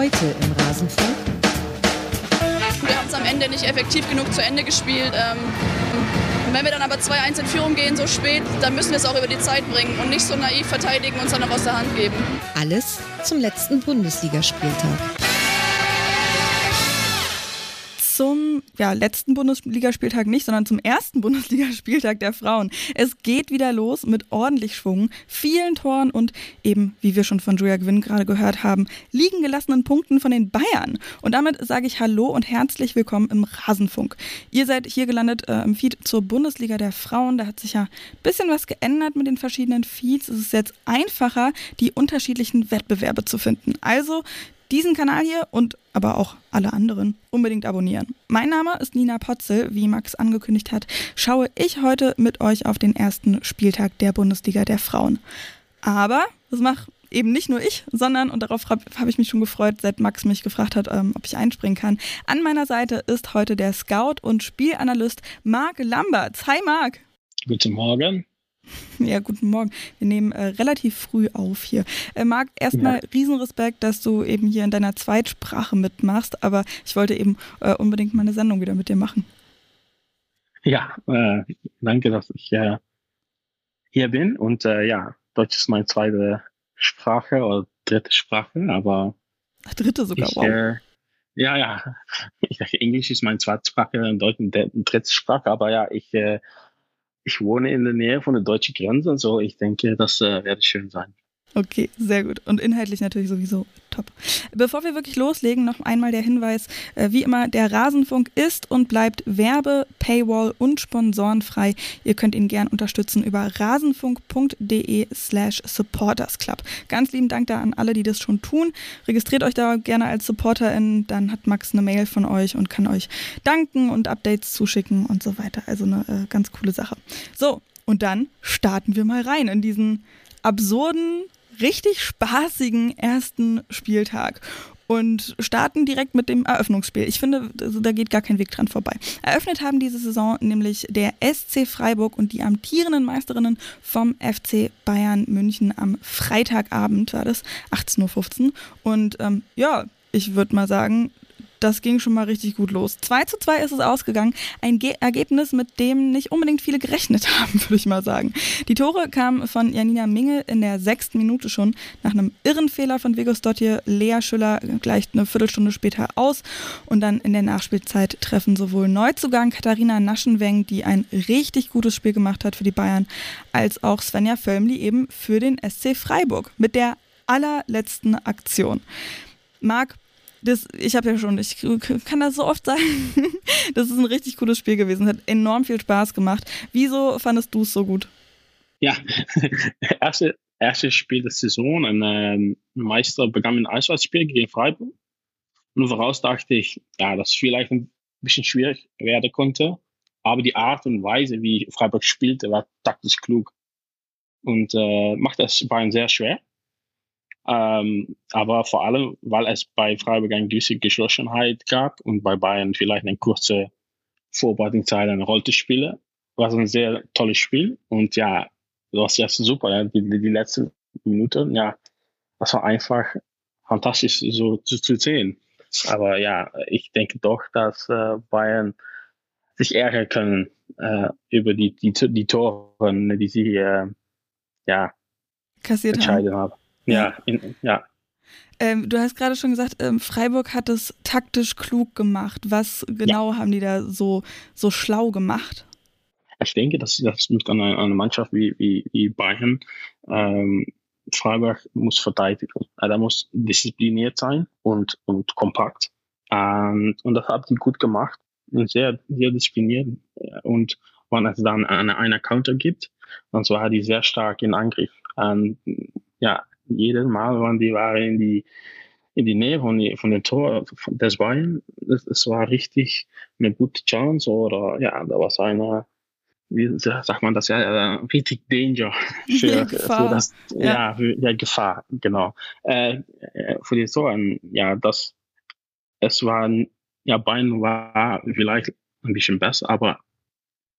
Heute im Rasenfunk. Wir haben es am Ende nicht effektiv genug zu Ende gespielt. Ähm, und wenn wir dann aber 2-1 in Führung gehen, so spät, dann müssen wir es auch über die Zeit bringen und nicht so naiv verteidigen und es dann noch aus der Hand geben. Alles zum letzten Bundesligaspieltag ja, letzten Bundesligaspieltag nicht, sondern zum ersten Bundesligaspieltag der Frauen. Es geht wieder los mit ordentlich Schwung, vielen Toren und eben, wie wir schon von Julia Gwynn gerade gehört haben, liegen gelassenen Punkten von den Bayern. Und damit sage ich Hallo und herzlich willkommen im Rasenfunk. Ihr seid hier gelandet äh, im Feed zur Bundesliga der Frauen. Da hat sich ja ein bisschen was geändert mit den verschiedenen Feeds. Es ist jetzt einfacher, die unterschiedlichen Wettbewerbe zu finden. Also diesen Kanal hier und aber auch alle anderen unbedingt abonnieren. Mein Name ist Nina Potzel. Wie Max angekündigt hat, schaue ich heute mit euch auf den ersten Spieltag der Bundesliga der Frauen. Aber das macht eben nicht nur ich, sondern, und darauf habe hab ich mich schon gefreut, seit Max mich gefragt hat, ähm, ob ich einspringen kann. An meiner Seite ist heute der Scout und Spielanalyst Marc Lamberts. Hi Marc. Guten Morgen. Ja, guten Morgen. Wir nehmen äh, relativ früh auf hier. Äh, Marc, erstmal ja. Riesenrespekt, dass du eben hier in deiner Zweitsprache mitmachst, aber ich wollte eben äh, unbedingt mal eine Sendung wieder mit dir machen. Ja, äh, danke, dass ich äh, hier bin und äh, ja, Deutsch ist meine zweite Sprache oder dritte Sprache, aber dritte sogar, ich, wow. ja, ja. Ich dachte, Englisch ist meine zweite Sprache und Deutsch eine dritte Sprache, aber ja, ich ich wohne in der Nähe von der deutschen Grenze, so ich denke, das äh, werde schön sein. Okay, sehr gut. Und inhaltlich natürlich sowieso top. Bevor wir wirklich loslegen, noch einmal der Hinweis, äh, wie immer, der Rasenfunk ist und bleibt Werbe, Paywall und sponsorenfrei. Ihr könnt ihn gern unterstützen über rasenfunk.de slash supportersclub. Ganz lieben Dank da an alle, die das schon tun. Registriert euch da gerne als Supporterin, dann hat Max eine Mail von euch und kann euch danken und Updates zuschicken und so weiter. Also eine äh, ganz coole Sache. So, und dann starten wir mal rein in diesen absurden richtig spaßigen ersten Spieltag und starten direkt mit dem Eröffnungsspiel. Ich finde, also da geht gar kein Weg dran vorbei. Eröffnet haben diese Saison nämlich der SC Freiburg und die amtierenden Meisterinnen vom FC Bayern München am Freitagabend, war das, 18.15 Uhr. Und ähm, ja, ich würde mal sagen, das ging schon mal richtig gut los. 2 zu 2 ist es ausgegangen. Ein Ge Ergebnis, mit dem nicht unbedingt viele gerechnet haben, würde ich mal sagen. Die Tore kamen von Janina Minge in der sechsten Minute schon nach einem irren Fehler von Vigos Dottir. Lea Schüller gleicht eine Viertelstunde später aus. Und dann in der Nachspielzeit treffen sowohl Neuzugang Katharina Naschenweng, die ein richtig gutes Spiel gemacht hat für die Bayern, als auch Svenja Völmli eben für den SC Freiburg mit der allerletzten Aktion. Marc, das, ich habe ja schon, ich kann das so oft sagen, das ist ein richtig cooles Spiel gewesen, hat enorm viel Spaß gemacht. Wieso fandest du es so gut? Ja, erste, erste Spiel der Saison, ein ähm, Meister begann mit einem Auswärtsspiel gegen Freiburg. Und voraus dachte ich, ja, dass vielleicht ein bisschen schwierig werden konnte. Aber die Art und Weise, wie Freiburg spielte, war taktisch klug. Und äh, macht das Bayern sehr schwer. Ähm, aber vor allem, weil es bei Freiburg eine gewisse Geschlossenheit gab und bei Bayern vielleicht eine kurze Vorbereitungszeit eine Rolle spiele, war es ein sehr tolles Spiel. Und ja, das war ja super, ja, die, die letzten Minuten, ja, das war einfach fantastisch so zu, zu sehen. Aber ja, ich denke doch, dass äh, Bayern sich ärgern können äh, über die, die, die Tore, die sie äh, ja, kassiert entscheiden haben. haben. Ja, in, ja. Ähm, du hast gerade schon gesagt, ähm, Freiburg hat es taktisch klug gemacht. Was genau ja. haben die da so, so schlau gemacht? Ich denke, dass das mit einer, einer Mannschaft wie, wie, wie Bayern, ähm, Freiburg muss verteidigen. Er muss diszipliniert sein und, und kompakt. Und, und das hat die gut gemacht. Sehr, sehr diszipliniert. Und wenn es dann eine, eine Counter gibt, dann war die sehr stark in Angriff. Und, ja, jedes Mal, wenn die waren in die, in die Nähe von, die, von den Tor des Bayern, es war richtig eine gute Chance oder ja, da war eine, wie sagt man das ja, richtig Danger für, für das, ja, ja für, ja, Gefahr, genau. Äh, äh für die Toren, ja, das, es war, ja, Bayern war vielleicht ein bisschen besser, aber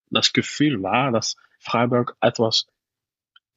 das Gefühl war, dass Freiburg etwas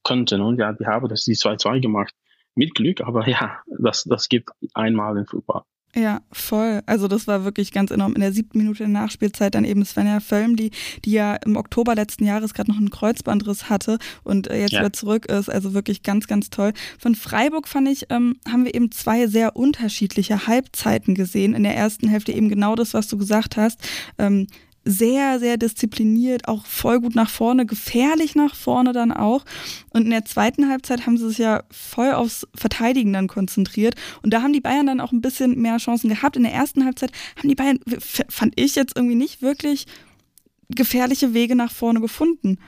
könnten und ja, die haben das die 2-2 gemacht mit Glück, aber ja, das, das gibt einmal in Fußball. Ja, voll. Also das war wirklich ganz enorm. In der siebten Minute der Nachspielzeit dann eben Svenja Völm, die, die ja im Oktober letzten Jahres gerade noch einen Kreuzbandriss hatte und äh, jetzt ja. wieder zurück ist. Also wirklich ganz, ganz toll. Von Freiburg fand ich, ähm, haben wir eben zwei sehr unterschiedliche Halbzeiten gesehen. In der ersten Hälfte eben genau das, was du gesagt hast. Ähm, sehr, sehr diszipliniert, auch voll gut nach vorne, gefährlich nach vorne dann auch. Und in der zweiten Halbzeit haben sie sich ja voll aufs Verteidigen dann konzentriert. Und da haben die Bayern dann auch ein bisschen mehr Chancen gehabt. In der ersten Halbzeit haben die Bayern, fand ich jetzt irgendwie nicht wirklich gefährliche Wege nach vorne gefunden.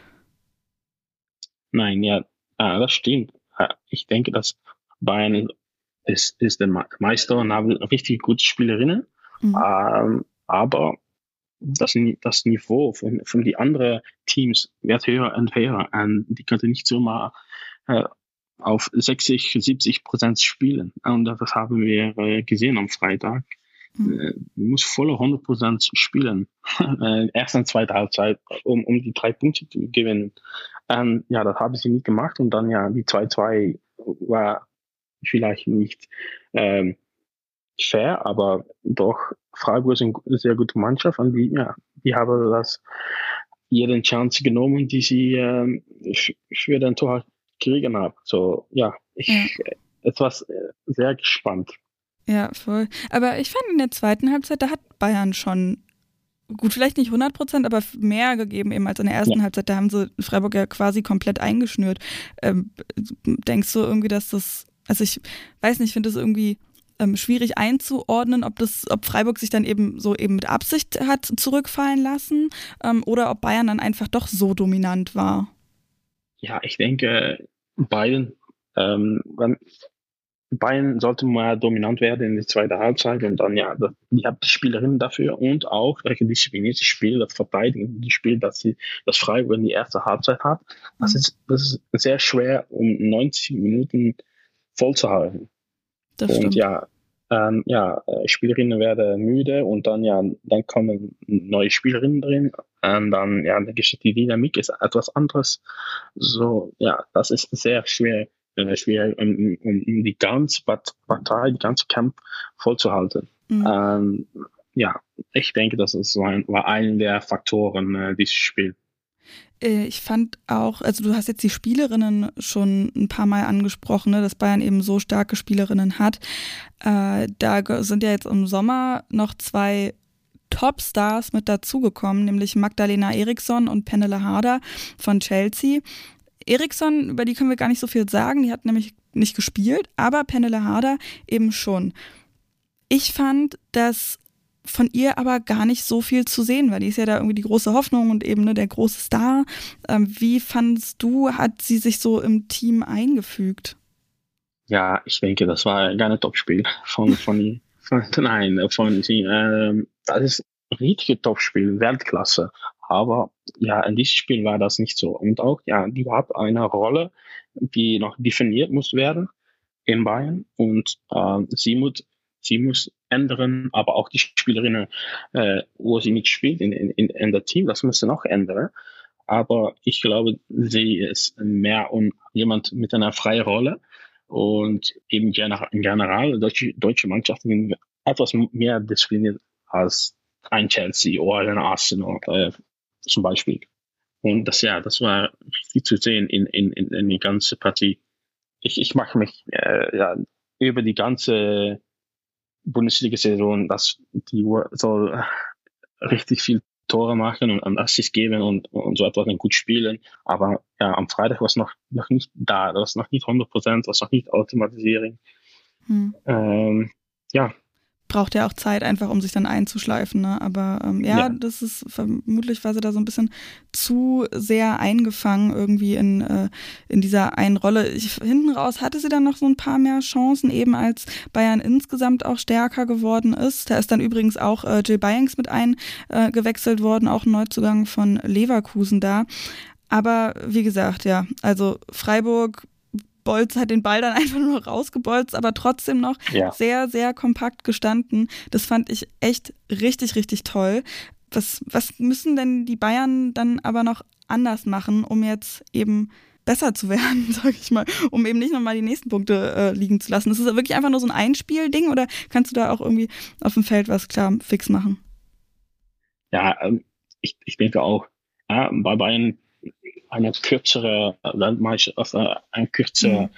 Nein, ja, ah, das stimmt. Ah, ich denke, dass Bayern ist, ist der Meister und haben richtig gute Spielerinnen. Mhm. Ähm, aber das, das Niveau von, von die anderen Teams wird höher und höher und die könnte nicht so mal äh, auf 60, 70 Prozent spielen. Und das haben wir äh, gesehen am Freitag. Mhm. Äh, muss volle 100 Prozent spielen. äh, erst und zweite Halbzeit, um, um die drei Punkte zu gewinnen. Und ja, das haben sie nicht gemacht. Und dann ja, die 2-2 war vielleicht nicht ähm, fair, aber doch Freiburg ist eine sehr gute Mannschaft und die, ja, die haben das jeden Chance genommen, die sie äh, für den Tor kriegen haben. So, ja, ich ja. etwas äh, sehr gespannt. Ja, voll. Aber ich fand in der zweiten Halbzeit, da hat Bayern schon gut, vielleicht nicht 100 Prozent, aber mehr gegeben eben als in der ersten ja. Halbzeit. Da haben sie Freiburg ja quasi komplett eingeschnürt. Ähm, denkst du irgendwie, dass das, also ich weiß nicht, ich finde das irgendwie ähm, schwierig einzuordnen, ob das, ob Freiburg sich dann eben so eben mit Absicht hat zurückfallen lassen ähm, oder ob Bayern dann einfach doch so dominant war. Ja, ich denke, Bayern, ähm, Bayern sollte mal dominant werden in der zweiten Halbzeit und dann ja, das, die haben die Spielerinnen dafür und auch welche disziplinierte Spiel, das Verteidigen, die Spiel, dass sie das Freiburg in die erste Halbzeit hat. Das mhm. ist, das ist sehr schwer, um 90 Minuten voll zu halten. Das und stimmt. ja, ähm, ja, äh, Spielerinnen werden müde und dann ja, dann kommen neue Spielerinnen drin und dann ja, die Dynamik ist etwas anderes. So, ja, das ist sehr schwer, äh, schwer, um, um, um die ganze Partei, die ganze Kampf vollzuhalten. Mhm. Ähm, ja, ich denke, das ist war, war einer der Faktoren äh, dieses Spiel. Äh, ich fand auch, also du hast jetzt die Spielerinnen schon ein paar Mal angesprochen, ne, dass Bayern eben so starke Spielerinnen hat. Äh, da sind ja jetzt im Sommer noch zwei Topstars mit dazugekommen, nämlich Magdalena Eriksson und Penele Harder von Chelsea. Eriksson, über die können wir gar nicht so viel sagen, die hat nämlich nicht gespielt, aber Penele Harder eben schon. Ich fand, dass von ihr aber gar nicht so viel zu sehen, weil die ist ja da irgendwie die große Hoffnung und eben ne, der große Star. Ähm, wie fandest du, hat sie sich so im Team eingefügt? Ja, ich denke, das war gar ein Topspiel von, von, von nein, von sie. Ähm, das ist ein richtiges Topspiel, Weltklasse. Aber ja, in diesem Spiel war das nicht so. Und auch, ja, die hat eine Rolle, die noch definiert muss werden in Bayern. Und äh, sie muss sie muss ändern, aber auch die Spielerinnen, äh, wo sie mitspielt in, in, in der Team, das müssen auch ändern. Aber ich glaube, sie ist mehr um jemand mit einer freien Rolle und eben in general deutsche, deutsche Mannschaften sind etwas mehr diszipliniert als ein Chelsea oder ein Arsenal äh, zum Beispiel. Und das ja, das war richtig zu sehen in, in, in, in die ganze Partie. Ich, ich mache mich äh, ja, über die ganze Bundesliga-Saison, dass die soll richtig viel Tore machen und, und Assists geben und, und so etwas und gut spielen. Aber ja, am Freitag war es noch, noch nicht da, das war noch nicht 100 Prozent, das war noch nicht Automatisierung. Hm. Ähm, ja, braucht ja auch Zeit einfach, um sich dann einzuschleifen. Ne? Aber ähm, ja, ja, das ist vermutlich war sie da so ein bisschen zu sehr eingefangen irgendwie in, äh, in dieser einen Rolle. Ich, hinten raus hatte sie dann noch so ein paar mehr Chancen, eben als Bayern insgesamt auch stärker geworden ist. Da ist dann übrigens auch äh, Jill Byings mit eingewechselt äh, worden, auch ein Neuzugang von Leverkusen da. Aber wie gesagt, ja, also Freiburg Bolz hat den Ball dann einfach nur rausgebolzt, aber trotzdem noch ja. sehr, sehr kompakt gestanden. Das fand ich echt richtig, richtig toll. Was, was müssen denn die Bayern dann aber noch anders machen, um jetzt eben besser zu werden, sag ich mal, um eben nicht nochmal die nächsten Punkte äh, liegen zu lassen. Ist es wirklich einfach nur so ein Einspielding oder kannst du da auch irgendwie auf dem Feld was klar fix machen? Ja, ähm, ich, ich denke auch, ja, bei Bayern eine kürzere Weltmeisterschaft, äh, ein kürzer, mhm.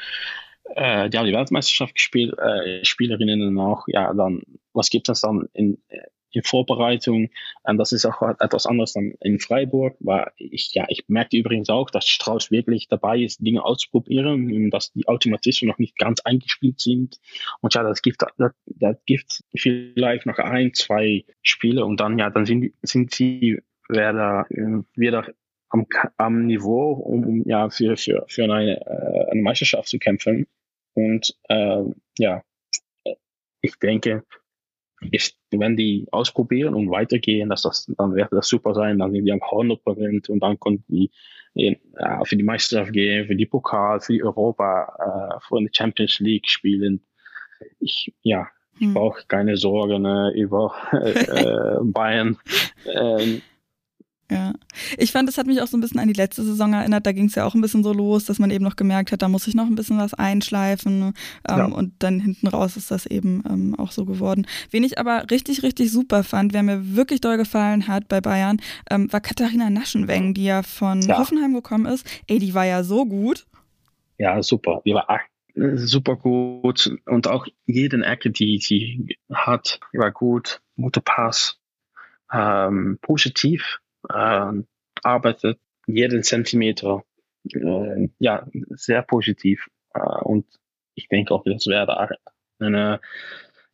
äh, die haben die Weltmeisterschaft gespielt, äh, Spielerinnen auch, ja, dann, was gibt es dann in, in Vorbereitung. Und das ist auch etwas anderes dann in Freiburg, weil ich, ja, ich merkte übrigens auch, dass Strauß wirklich dabei ist, Dinge auszuprobieren dass die Automatismen noch nicht ganz eingespielt sind. Und ja, das gibt, das, das gibt vielleicht noch ein, zwei Spiele und dann, ja, dann sind, sind sie wieder, wieder am, am Niveau, um, um ja, für, für, für eine, äh, eine Meisterschaft zu kämpfen. Und äh, ja, ich denke, ist, wenn die ausprobieren und weitergehen, dass das, dann wird das super sein, dann sind die am 100 Prozent und dann können die äh, für die Meisterschaft gehen, für die Pokal, für die Europa, äh, für die Champions League spielen. Ich, ja, ich hm. brauche keine Sorgen äh, über äh, Bayern. Ähm, ja, ich fand, es hat mich auch so ein bisschen an die letzte Saison erinnert. Da ging es ja auch ein bisschen so los, dass man eben noch gemerkt hat, da muss ich noch ein bisschen was einschleifen. Ähm, ja. Und dann hinten raus ist das eben ähm, auch so geworden. Wen ich aber richtig, richtig super fand, wer mir wirklich doll gefallen hat bei Bayern, ähm, war Katharina Naschenweng, die ja von ja. Hoffenheim gekommen ist. Ey, die war ja so gut. Ja, super. Die war super gut und auch jeden Ecke, die sie hat, war gut. Guter Pass. Ähm, positiv äh, arbeitet jeden Zentimeter äh, ja, sehr positiv. Äh, und ich denke auch, das werde eine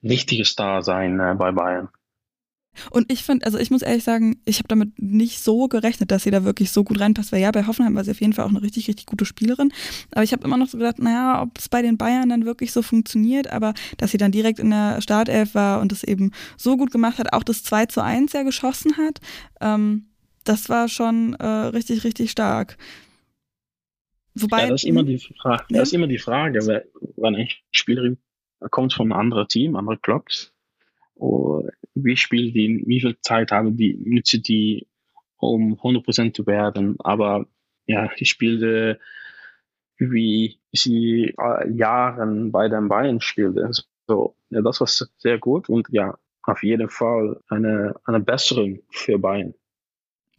wichtige Star sein äh, bei Bayern. Und ich finde, also ich muss ehrlich sagen, ich habe damit nicht so gerechnet, dass sie da wirklich so gut reinpasst, weil ja, bei Hoffenheim war sie auf jeden Fall auch eine richtig, richtig gute Spielerin. Aber ich habe immer noch so gedacht, naja, ob es bei den Bayern dann wirklich so funktioniert, aber dass sie dann direkt in der Startelf war und es eben so gut gemacht hat, auch das 2 zu 1 ja geschossen hat, ähm, das war schon äh, richtig, richtig stark. Wobei, ja, das ist immer die Frage, ja? das ist immer die Frage, wenn eine Spielerin kommt von einem anderen Team, anderen Clubs, oh, wie spielen die, wie viel Zeit haben die, nützen die, um 100% zu werden, aber ja, ich spielte wie sie äh, Jahren bei den Bayern spielte. So, ja, das war sehr gut und ja, auf jeden Fall eine, eine Besserung für Bayern.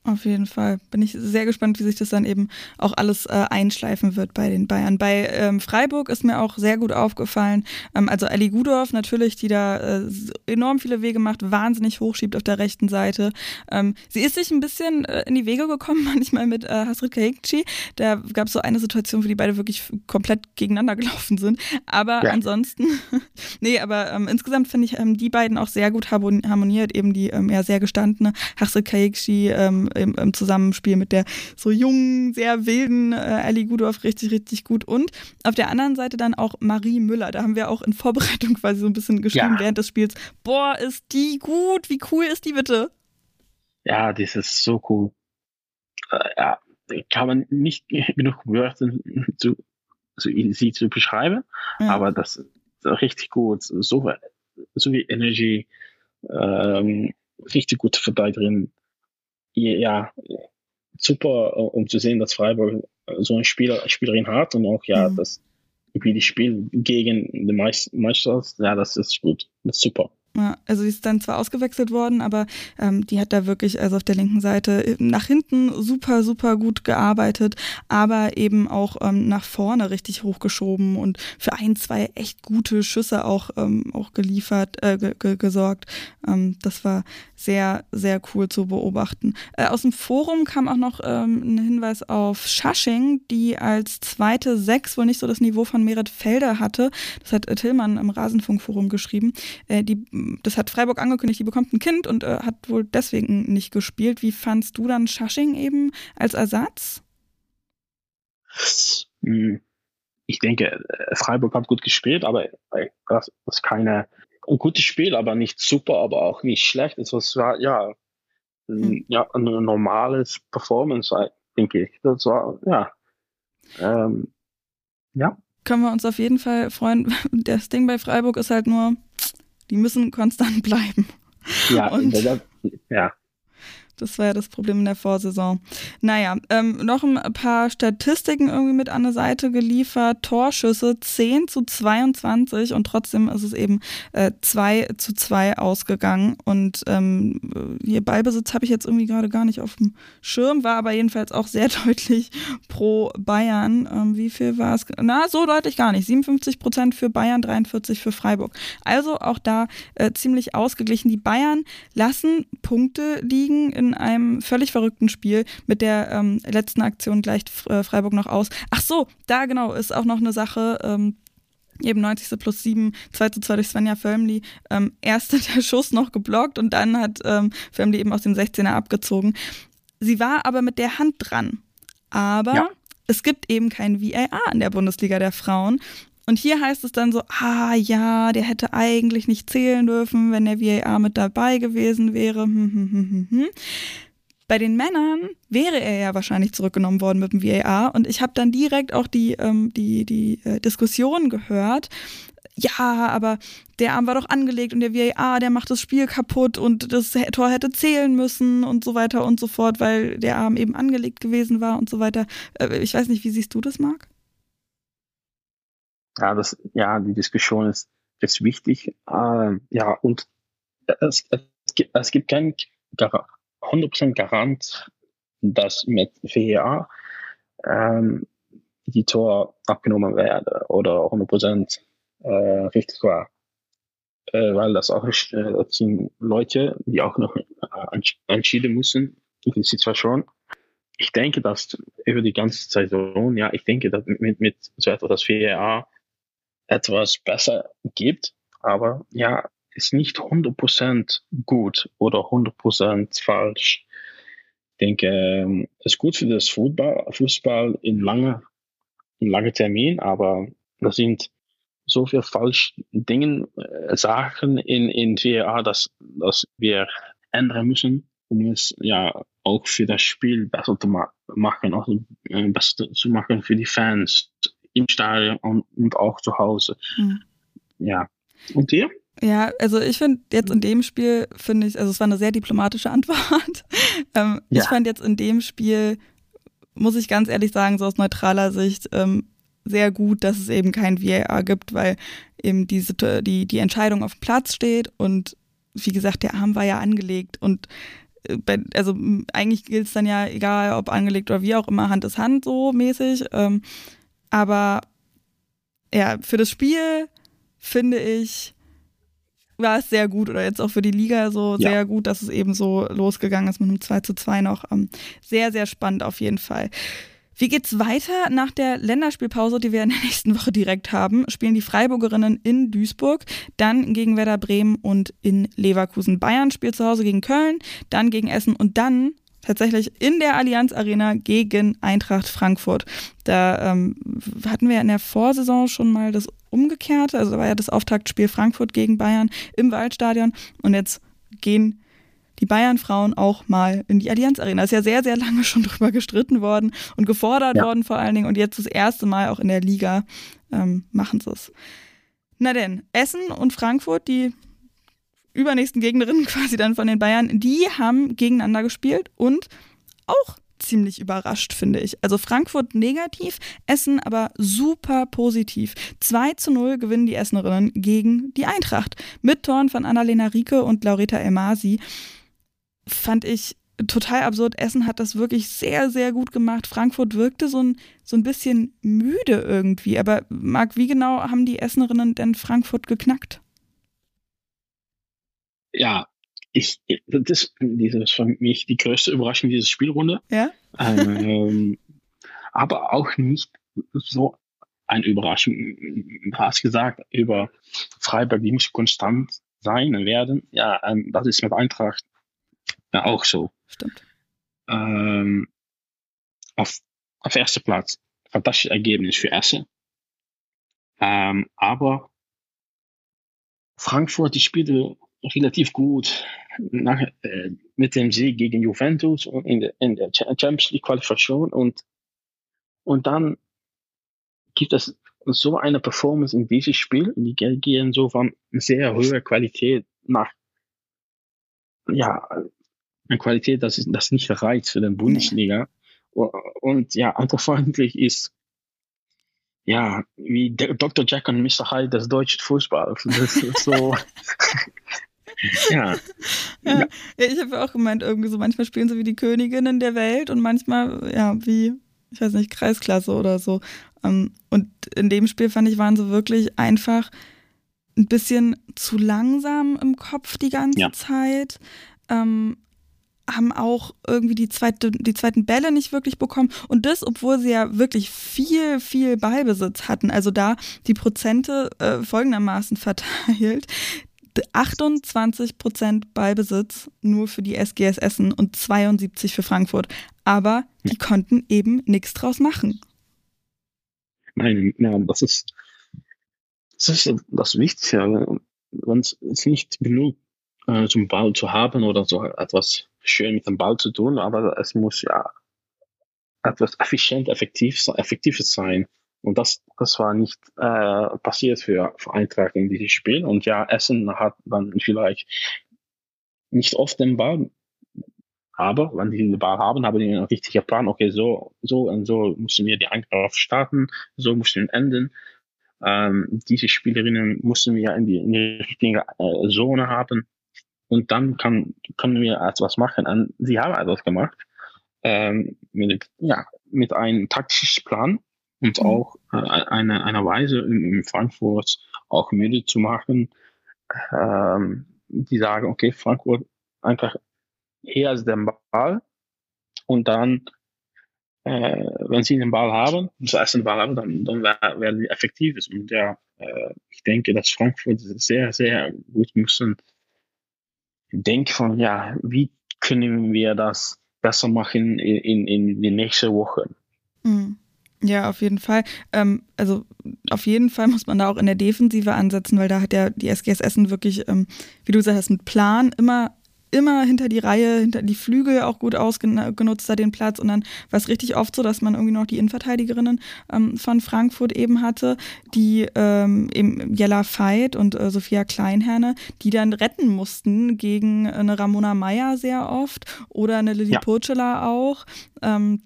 Auf jeden Fall. Bin ich sehr gespannt, wie sich das dann eben auch alles äh, einschleifen wird bei den Bayern. Bei ähm, Freiburg ist mir auch sehr gut aufgefallen. Ähm, also Ali Gudorf natürlich, die da äh, enorm viele Wege macht, wahnsinnig hochschiebt auf der rechten Seite. Ähm, sie ist sich ein bisschen äh, in die Wege gekommen, manchmal mit äh, Hasrit Kahikci. Da gab es so eine Situation, wo die beide wirklich komplett gegeneinander gelaufen sind. Aber ja. ansonsten, nee, aber ähm, insgesamt finde ich ähm, die beiden auch sehr gut harmoniert. Eben die ähm, ja sehr gestandene Hasrit Kahikci, ähm, im, im Zusammenspiel mit der so jungen, sehr wilden äh, Ellie Gudorf richtig, richtig gut. Und auf der anderen Seite dann auch Marie Müller. Da haben wir auch in Vorbereitung quasi so ein bisschen geschrieben ja. während des Spiels. Boah, ist die gut. Wie cool ist die bitte? Ja, das ist so cool. Äh, ja, kann man nicht genug Wörter zu, zu sie zu beschreiben, ja. aber das ist richtig gut. So, so wie Energy, ähm, richtig gute Verteidigerin ja, super, um zu sehen, dass Freiburg so eine Spieler, Spielerin hat und auch ja, mhm. das wie die Spiel gegen den Meister, ja, das ist gut, das ist super. Ja, also sie ist dann zwar ausgewechselt worden, aber ähm, die hat da wirklich, also auf der linken Seite, äh, nach hinten super, super gut gearbeitet, aber eben auch ähm, nach vorne richtig hochgeschoben und für ein, zwei echt gute Schüsse auch, ähm, auch geliefert, äh, gesorgt. Ähm, das war sehr, sehr cool zu beobachten. Äh, aus dem Forum kam auch noch ähm, ein Hinweis auf Schasching, die als zweite Sechs wohl nicht so das Niveau von Merit Felder hatte. Das hat äh, Tillmann im Rasenfunkforum geschrieben. Äh, die das hat Freiburg angekündigt, die bekommt ein Kind und äh, hat wohl deswegen nicht gespielt. Wie fandst du dann Schasching eben als Ersatz? Hm, ich denke, äh, Freiburg hat gut gespielt, aber äh, das ist keine ein gutes Spiel, aber nicht super, aber auch nicht schlecht. Es war ja, hm. ja ein normales Performance, denke ich. Das war ja, ähm, ja. Können wir uns auf jeden Fall freuen. Das Ding bei Freiburg ist halt nur, die müssen konstant bleiben. Ja, und ja. Das war ja das Problem in der Vorsaison. Naja, ähm, noch ein paar Statistiken irgendwie mit an der Seite geliefert. Torschüsse 10 zu 22 und trotzdem ist es eben äh, 2 zu 2 ausgegangen. Und ähm, hier Ballbesitz habe ich jetzt irgendwie gerade gar nicht auf dem Schirm, war aber jedenfalls auch sehr deutlich pro Bayern. Ähm, wie viel war es? Na, so deutlich gar nicht. 57 Prozent für Bayern, 43 für Freiburg. Also auch da äh, ziemlich ausgeglichen. Die Bayern lassen Punkte liegen in einem völlig verrückten Spiel. Mit der ähm, letzten Aktion gleicht äh, Freiburg noch aus. Ach so, da genau ist auch noch eine Sache. Ähm, eben 90. plus 7, 2 zu 2 durch Svenja Förmli. Ähm, erst der Schuss noch geblockt und dann hat ähm, Förmli eben aus dem 16er abgezogen. Sie war aber mit der Hand dran. Aber ja. es gibt eben kein VAR in der Bundesliga der Frauen. Und hier heißt es dann so, ah ja, der hätte eigentlich nicht zählen dürfen, wenn der VAR mit dabei gewesen wäre. Hm, hm, hm, hm, hm. Bei den Männern wäre er ja wahrscheinlich zurückgenommen worden mit dem VAR. Und ich habe dann direkt auch die, ähm, die, die äh, Diskussion gehört. Ja, aber der Arm war doch angelegt und der VAR, der macht das Spiel kaputt und das Tor hätte zählen müssen und so weiter und so fort, weil der Arm eben angelegt gewesen war und so weiter. Äh, ich weiß nicht, wie siehst du das, Marc? Ja, das, ja, die Diskussion ist, ist wichtig. Äh, ja, und es, es, gibt, es gibt keinen 100% Garant, dass mit VAR ähm, die Tor abgenommen werde oder 100% äh, richtig war. Äh, weil das auch äh, sind Leute, die auch noch äh, entschieden müssen die Situation. Ich denke, dass über die ganze Saison, ja, ich denke, dass mit, mit so etwas das VAR etwas besser gibt, aber ja, ist nicht 100% gut oder 100% falsch. Ich denke, ähm, es ist gut für das Fußball, Fußball in lange, in lange Termin, aber da sind so viele falsche Dinge, äh, Sachen in, in VAR, dass, dass wir ändern müssen, um es ja auch für das Spiel besser zu ma machen, also äh, besser zu machen für die Fans, im Stadion und, und auch zu Hause. Mhm. Ja. Und dir? Ja, also ich finde jetzt in dem Spiel, finde ich, also es war eine sehr diplomatische Antwort. ähm, ja. Ich fand jetzt in dem Spiel, muss ich ganz ehrlich sagen, so aus neutraler Sicht, ähm, sehr gut, dass es eben kein VAR gibt, weil eben diese, die, die Entscheidung auf dem Platz steht und wie gesagt, der Arm war ja angelegt und äh, also eigentlich gilt es dann ja, egal ob angelegt oder wie auch immer, Hand ist Hand so mäßig. Ähm, aber ja, für das Spiel finde ich, war es sehr gut oder jetzt auch für die Liga so ja. sehr gut, dass es eben so losgegangen ist mit einem 2 zu 2 noch. Ähm, sehr, sehr spannend auf jeden Fall. Wie geht's weiter nach der Länderspielpause, die wir in der nächsten Woche direkt haben? Spielen die Freiburgerinnen in Duisburg, dann gegen Werder Bremen und in Leverkusen. Bayern spielt zu Hause gegen Köln, dann gegen Essen und dann tatsächlich in der Allianz Arena gegen Eintracht Frankfurt. Da ähm, hatten wir in der Vorsaison schon mal das Umgekehrte, also da war ja das Auftaktspiel Frankfurt gegen Bayern im Waldstadion und jetzt gehen die Bayern-Frauen auch mal in die Allianz Arena. Ist ja sehr, sehr lange schon drüber gestritten worden und gefordert ja. worden vor allen Dingen und jetzt das erste Mal auch in der Liga ähm, machen sie es. Na denn, Essen und Frankfurt, die übernächsten Gegnerinnen quasi dann von den Bayern, die haben gegeneinander gespielt und auch ziemlich überrascht, finde ich. Also Frankfurt negativ, Essen aber super positiv. 2 zu 0 gewinnen die Essenerinnen gegen die Eintracht. Mit Toren von Annalena Rieke und Laureta Elmasi. Fand ich total absurd. Essen hat das wirklich sehr, sehr gut gemacht. Frankfurt wirkte so ein, so ein bisschen müde irgendwie. Aber Marc, wie genau haben die Essenerinnen denn Frankfurt geknackt? Ja, ich, das, das ist für mich die größte Überraschung dieser Spielrunde. Ja. Ähm, aber auch nicht so eine Überraschung. Du hast gesagt, über Freiburg, die muss konstant sein werden. Ja, ähm, das ist mit Eintracht ja, auch so. Stimmt. Ähm, auf, auf erster Platz. Fantastisches Ergebnis für Essen. Ähm, aber Frankfurt, die spielte relativ gut nach, äh, mit dem Sieg gegen Juventus in der, in der Champions League Qualifikation und, und dann gibt es so eine Performance in dieses Spiel, die gehen so von sehr hoher Qualität nach, ja, eine Qualität, das, ist, das nicht reicht für den Bundesliga. Nee. Und ja, freundlich ist ja, wie Dr. Jack und Mr. Hyde des deutschen Fußballs. Das ist so. Ja. ja. ja. Ich habe ja auch gemeint, irgendwie so, manchmal spielen sie wie die Königinnen der Welt und manchmal, ja, wie, ich weiß nicht, Kreisklasse oder so. Ähm, und in dem Spiel fand ich, waren sie wirklich einfach ein bisschen zu langsam im Kopf die ganze ja. Zeit. Ähm, haben auch irgendwie die, zweite, die zweiten Bälle nicht wirklich bekommen. Und das, obwohl sie ja wirklich viel, viel Ballbesitz hatten. Also da die Prozente äh, folgendermaßen verteilt. 28 Prozent Ballbesitz nur für die SGS Essen und 72% für Frankfurt. Aber die konnten eben nichts draus machen. Nein, ja, das ist das, ist das Wichtige. Wenn es nicht genug äh, zum Ball zu haben oder so etwas schön mit dem Ball zu tun, aber es muss ja etwas effizient, effektiv, effektives sein. Und das, das war nicht äh, passiert für, für Eintracht in dieses Spiel. Und ja, Essen hat dann vielleicht nicht oft den Ball, aber wenn die den Ball haben, haben die einen richtigen Plan. Okay, so, so und so müssen wir die Angriff starten, so müssen wir enden. Ähm, diese Spielerinnen müssen wir in die, in die richtige äh, Zone haben und dann kann, können wir etwas machen. Und sie haben etwas gemacht ähm, mit, ja, mit einem taktischen Plan und mhm. auch äh, eine, eine Weise in, in, Frankfurt auch müde zu machen. Ähm, die sagen, okay, Frankfurt einfach eher als den Ball und dann, äh, wenn sie den Ball haben, zuerst den Ball haben, dann, dann werden sie effektiv. Und ja, äh, ich denke, dass Frankfurt sehr, sehr gut müssen denke von, ja, wie können wir das besser machen in, in, in den nächsten Wochen? Mhm. Ja, auf jeden Fall. Ähm, also auf jeden Fall muss man da auch in der Defensive ansetzen, weil da hat ja die SGS Essen wirklich, ähm, wie du gesagt hast, mit Plan immer immer hinter die Reihe, hinter die Flügel auch gut ausgenutzt da den Platz. Und dann war es richtig oft so, dass man irgendwie noch die Innenverteidigerinnen ähm, von Frankfurt eben hatte, die ähm, eben Jella Veit und äh, Sophia Kleinherne, die dann retten mussten gegen eine Ramona Meyer sehr oft oder eine Lilly ja. Purcella auch. Ähm,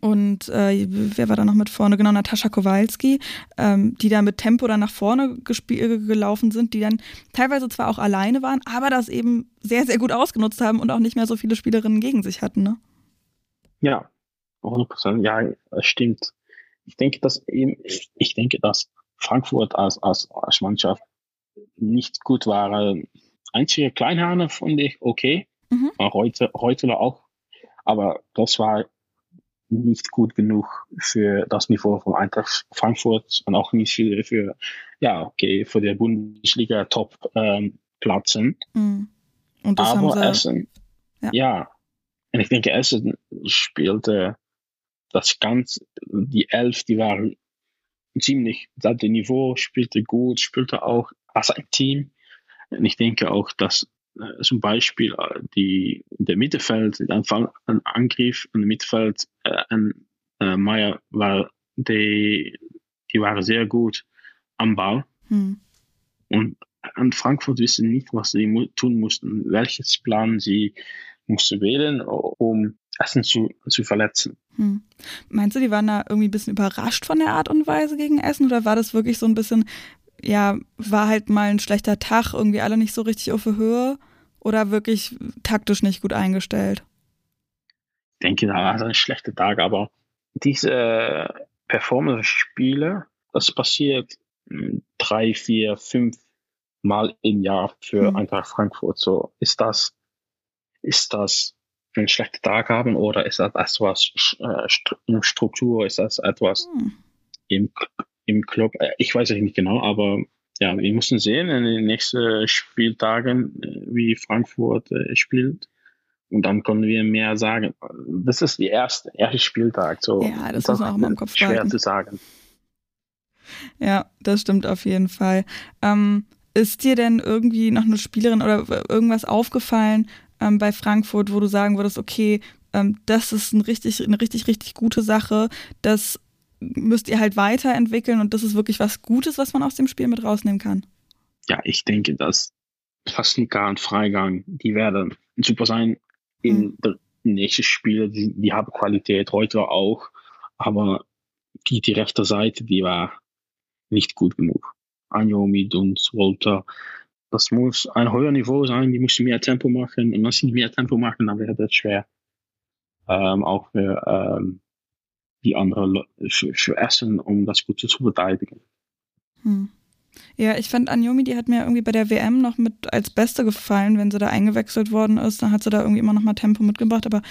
und äh, wer war da noch mit vorne? Genau, Natascha Kowalski, ähm, die da mit Tempo dann nach vorne gelaufen sind, die dann teilweise zwar auch alleine waren, aber das eben sehr, sehr gut ausgenutzt haben und auch nicht mehr so viele Spielerinnen gegen sich hatten, ne? Ja, 100%. Ja, stimmt. Ich denke, dass eben, ich denke, dass Frankfurt als, als, als Mannschaft nicht gut war. Einzige Kleinhane fand ich okay. Mhm. Heute, heute auch. Aber das war nicht gut genug für das Niveau von Eintracht Frankfurt und auch nicht für, für ja, okay, für der Bundesliga Top ähm, Platzen. Mhm. Und das Aber haben sie, Essen, ja. ja. Und ich denke, Essen spielte das ganz, die Elf, die war ziemlich, das Niveau spielte gut, spielte auch als ein Team. Und ich denke auch, dass zum Beispiel äh, die, der Mittelfeld, der Anfang, ein Angriff im Mittelfeld, äh, ein, äh, Meier war, die, die waren sehr gut am Ball. Hm. Und an Frankfurt wissen nicht, was sie tun mussten, welches Plan sie mussten wählen, um Essen zu, zu verletzen. Hm. Meinst du, die waren da irgendwie ein bisschen überrascht von der Art und Weise gegen Essen oder war das wirklich so ein bisschen, ja, war halt mal ein schlechter Tag, irgendwie alle nicht so richtig auf der Höhe oder wirklich taktisch nicht gut eingestellt? Ich denke, da war ein schlechter Tag, aber diese Performance-Spiele, das passiert hm, drei, vier, fünf Mal im Jahr für mhm. Eintracht Frankfurt. So ist das, ist das ein schlechter Tag haben oder ist das etwas äh, Struktur, ist das etwas mhm. im im Club. Äh, ich weiß es nicht genau, aber ja, wir müssen sehen in den nächsten Spieltagen, äh, wie Frankfurt äh, spielt. Und dann können wir mehr sagen. Das ist die erste, erste Spieltag. So. Ja, das, das man auch immer im Kopf schwer behalten. zu sagen. Ja, das stimmt auf jeden Fall. Ähm, ist dir denn irgendwie noch eine Spielerin oder irgendwas aufgefallen ähm, bei Frankfurt, wo du sagen würdest, okay, ähm, das ist ein richtig, eine richtig, richtig gute Sache, das müsst ihr halt weiterentwickeln und das ist wirklich was Gutes, was man aus dem Spiel mit rausnehmen kann. Ja, ich denke, dass Plastika und Freigang, die werden super sein. in der nächsten Spiele, die, die haben Qualität, heute auch, aber die, die rechte Seite, die war nicht gut genug. Anjomi, Duns, Walter, das muss ein höher Niveau sein, die müssen mehr Tempo machen und wenn sie mehr Tempo machen, dann wäre das schwer. Ähm, auch für ähm, die anderen Essen, um das gut zu verteidigen. Hm. Ja, ich fand Anjomi, die hat mir irgendwie bei der WM noch mit als Beste gefallen, wenn sie da eingewechselt worden ist. Dann hat sie da irgendwie immer noch mal Tempo mitgebracht, aber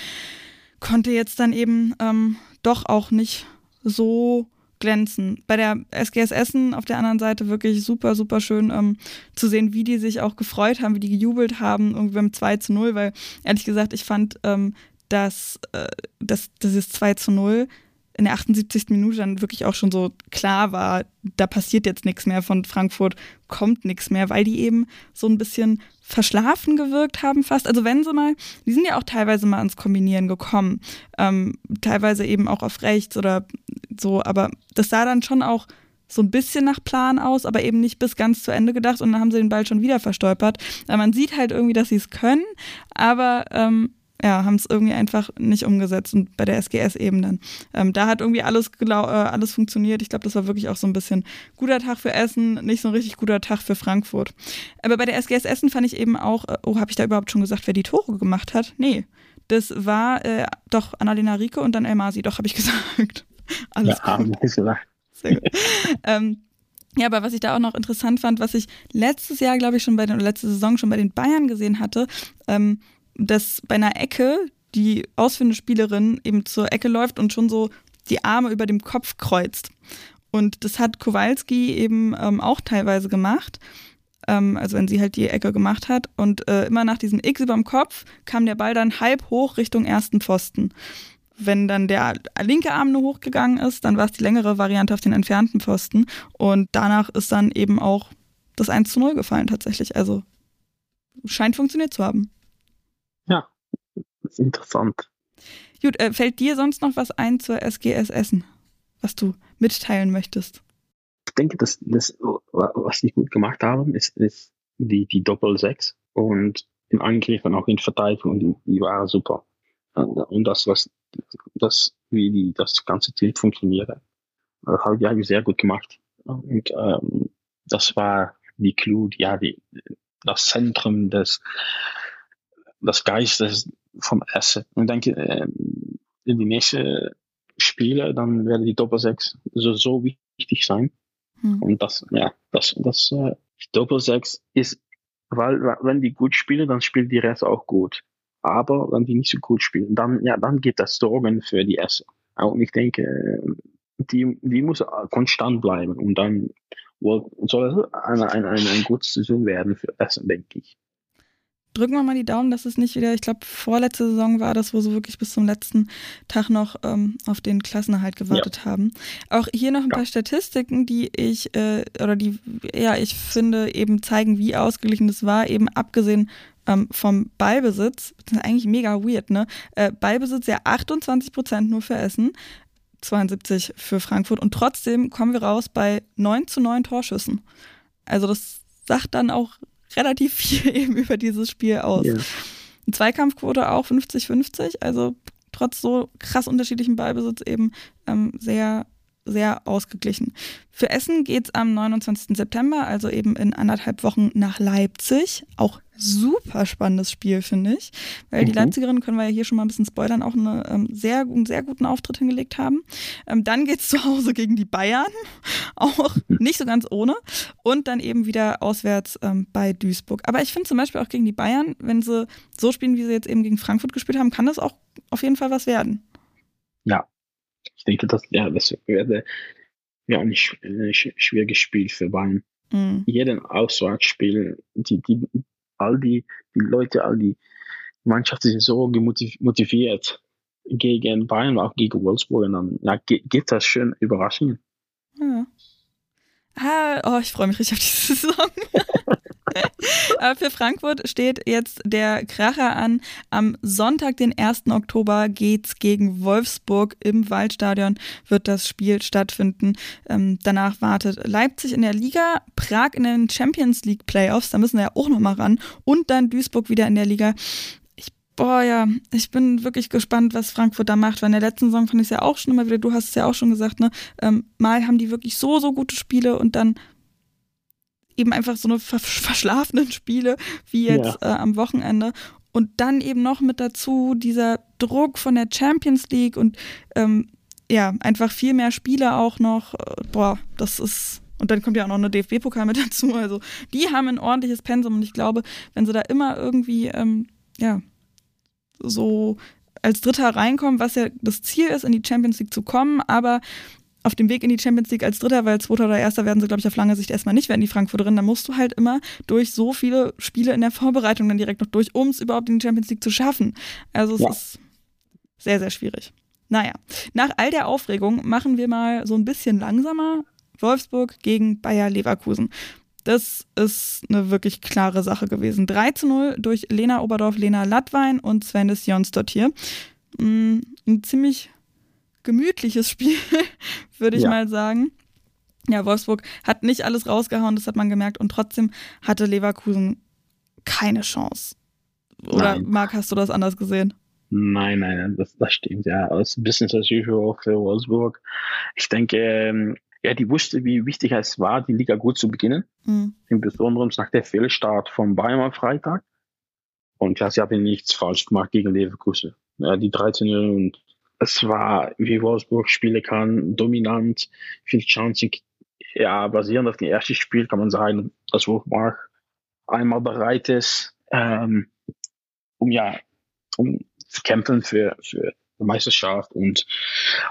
konnte jetzt dann eben ähm, doch auch nicht so glänzen. Bei der SGS Essen auf der anderen Seite wirklich super, super schön ähm, zu sehen, wie die sich auch gefreut haben, wie die gejubelt haben, irgendwie beim 2 zu 0, weil ehrlich gesagt, ich fand, ähm, dass, äh, dass dieses 2 zu 0 in der 78. Minute dann wirklich auch schon so klar war, da passiert jetzt nichts mehr von Frankfurt, kommt nichts mehr, weil die eben so ein bisschen verschlafen gewirkt haben fast. Also wenn sie mal, die sind ja auch teilweise mal ans Kombinieren gekommen, ähm, teilweise eben auch auf rechts oder so, aber das sah dann schon auch so ein bisschen nach Plan aus, aber eben nicht bis ganz zu Ende gedacht und dann haben sie den Ball schon wieder verstolpert. Man sieht halt irgendwie, dass sie es können, aber ähm, ja, haben es irgendwie einfach nicht umgesetzt und bei der SGS eben dann. Ähm, da hat irgendwie alles, äh, alles funktioniert. Ich glaube, das war wirklich auch so ein bisschen guter Tag für Essen, nicht so ein richtig guter Tag für Frankfurt. Aber bei der SGS Essen fand ich eben auch, äh, oh, habe ich da überhaupt schon gesagt, wer die Tore gemacht hat? Nee, das war äh, doch Annalena Rieke und dann Elmasi, doch, habe ich gesagt. Alles ja, gut. Gesagt. Sehr gut. ähm, ja, aber was ich da auch noch interessant fand, was ich letztes Jahr, glaube ich, schon bei den, oder letzte Saison schon bei den Bayern gesehen hatte, ähm, dass bei einer Ecke die ausführende Spielerin eben zur Ecke läuft und schon so die Arme über dem Kopf kreuzt. Und das hat Kowalski eben ähm, auch teilweise gemacht. Ähm, also wenn sie halt die Ecke gemacht hat. Und äh, immer nach diesem X über dem Kopf kam der Ball dann halb hoch Richtung ersten Pfosten. Wenn dann der linke Arm nur hochgegangen ist, dann war es die längere Variante auf den entfernten Pfosten. Und danach ist dann eben auch das 1 zu 0 gefallen tatsächlich. Also scheint funktioniert zu haben. Das ist interessant. Gut, äh, fällt dir sonst noch was ein zur SGS Essen, was du mitteilen möchtest? Ich denke, dass das, was die gut gemacht haben, ist, ist die, die Doppel-6 und im Angriff und auch in Verteidigung, die, die waren super. Und das, was, das, wie die, das ganze Team funktioniert, das haben die sehr gut gemacht. Und ähm, das war die Clou, ja, die, das Zentrum des, das Geistes vom Essen. Und ich denke, ähm, in die nächsten Spiele, dann werden die Doppel-6 so, so wichtig sein. Hm. Und das, ja, das, das, äh, Doppel-6 ist, weil, wenn die gut spielen, dann spielt die Rest auch gut. Aber wenn die nicht so gut spielen, dann, ja, dann geht das Sorgen für die Essen. Und ich denke, die, die muss konstant bleiben und dann soll es eine, eine, eine, eine gute Saison werden für Essen, denke ich drücken wir mal die Daumen, dass es nicht wieder, ich glaube, vorletzte Saison war das, wo sie wirklich bis zum letzten Tag noch ähm, auf den Klassenerhalt gewartet ja. haben. Auch hier noch ein ja. paar Statistiken, die ich, äh, oder die, ja, ich finde, eben zeigen, wie ausgeglichen das war, eben abgesehen ähm, vom Ballbesitz. Das ist eigentlich mega weird, ne? Äh, Ballbesitz ja 28 Prozent nur für Essen. 72 für Frankfurt und trotzdem kommen wir raus bei 9 zu 9 Torschüssen. Also das sagt dann auch relativ viel eben über dieses Spiel aus. Ja. Zweikampfquote auch 50-50, also trotz so krass unterschiedlichem Ballbesitz eben ähm, sehr sehr ausgeglichen. Für Essen geht es am 29. September, also eben in anderthalb Wochen nach Leipzig. Auch super spannendes Spiel, finde ich. Weil mhm. die Leipzigerinnen, können wir ja hier schon mal ein bisschen spoilern, auch eine, ähm, sehr, einen sehr guten Auftritt hingelegt haben. Ähm, dann geht es zu Hause gegen die Bayern. Auch nicht so ganz ohne. Und dann eben wieder auswärts ähm, bei Duisburg. Aber ich finde zum Beispiel auch gegen die Bayern, wenn sie so spielen, wie sie jetzt eben gegen Frankfurt gespielt haben, kann das auch auf jeden Fall was werden. Ja, ich denke, dass, ja, das wäre ja ein schwieriges Spiel für Bayern. Mhm. Jeden Auswärtsspiel, die, die, all die, die Leute, all die Mannschaften sind so motiviert gegen Bayern, auch gegen Wolfsburg. Und dann ja, gibt das schön Überraschungen. Ja. Ah, oh, ich freue mich richtig auf diese Saison. Für Frankfurt steht jetzt der Kracher an. Am Sonntag, den 1. Oktober, geht's gegen Wolfsburg. Im Waldstadion wird das Spiel stattfinden. Ähm, danach wartet Leipzig in der Liga, Prag in den Champions League Playoffs, da müssen wir ja auch nochmal ran. Und dann Duisburg wieder in der Liga Boah, ja, ich bin wirklich gespannt, was Frankfurt da macht, weil in der letzten Saison fand ich es ja auch schon immer wieder, du hast es ja auch schon gesagt, ne, ähm, mal haben die wirklich so, so gute Spiele und dann eben einfach so eine verschlafenen Spiele wie jetzt ja. äh, am Wochenende und dann eben noch mit dazu dieser Druck von der Champions League und ähm, ja, einfach viel mehr Spiele auch noch. Äh, boah, das ist. Und dann kommt ja auch noch eine DFB-Pokal mit dazu. Also die haben ein ordentliches Pensum und ich glaube, wenn sie da immer irgendwie, ähm, ja, so als Dritter reinkommen, was ja das Ziel ist, in die Champions League zu kommen, aber auf dem Weg in die Champions League als Dritter, weil Zweiter oder Erster werden sie, glaube ich, auf lange Sicht erstmal nicht werden, die Frankfurterin. Da musst du halt immer durch so viele Spiele in der Vorbereitung dann direkt noch durch, um es überhaupt in die Champions League zu schaffen. Also es ja. ist sehr, sehr schwierig. Naja, nach all der Aufregung machen wir mal so ein bisschen langsamer. Wolfsburg gegen Bayer Leverkusen. Das ist eine wirklich klare Sache gewesen. 3 zu 0 durch Lena Oberdorf, Lena Lattwein und Svendes Jonsdott hier. Mm, ein ziemlich gemütliches Spiel, würde ich ja. mal sagen. Ja, Wolfsburg hat nicht alles rausgehauen, das hat man gemerkt. Und trotzdem hatte Leverkusen keine Chance. Oder Nein. Marc, hast du das anders gesehen? Nein, nein, das, das stimmt, ja. Das Business as usual für Wolfsburg. Ich denke, ähm, ja, die wusste, wie wichtig es war, die Liga gut zu beginnen. Mhm. Im Besonderen nach der Fehlstart von Bayern am Freitag. Und ja, sie haben nichts falsch gemacht gegen Leverkusen. Ja, die 13 und es war, wie Wolfsburg spielen kann, dominant, viel Chancen. Ja, basierend auf dem ersten Spiel kann man sagen, dass Wolfsburg einmal bereit ist, ähm, um ja, um zu kämpfen für, für die Meisterschaft und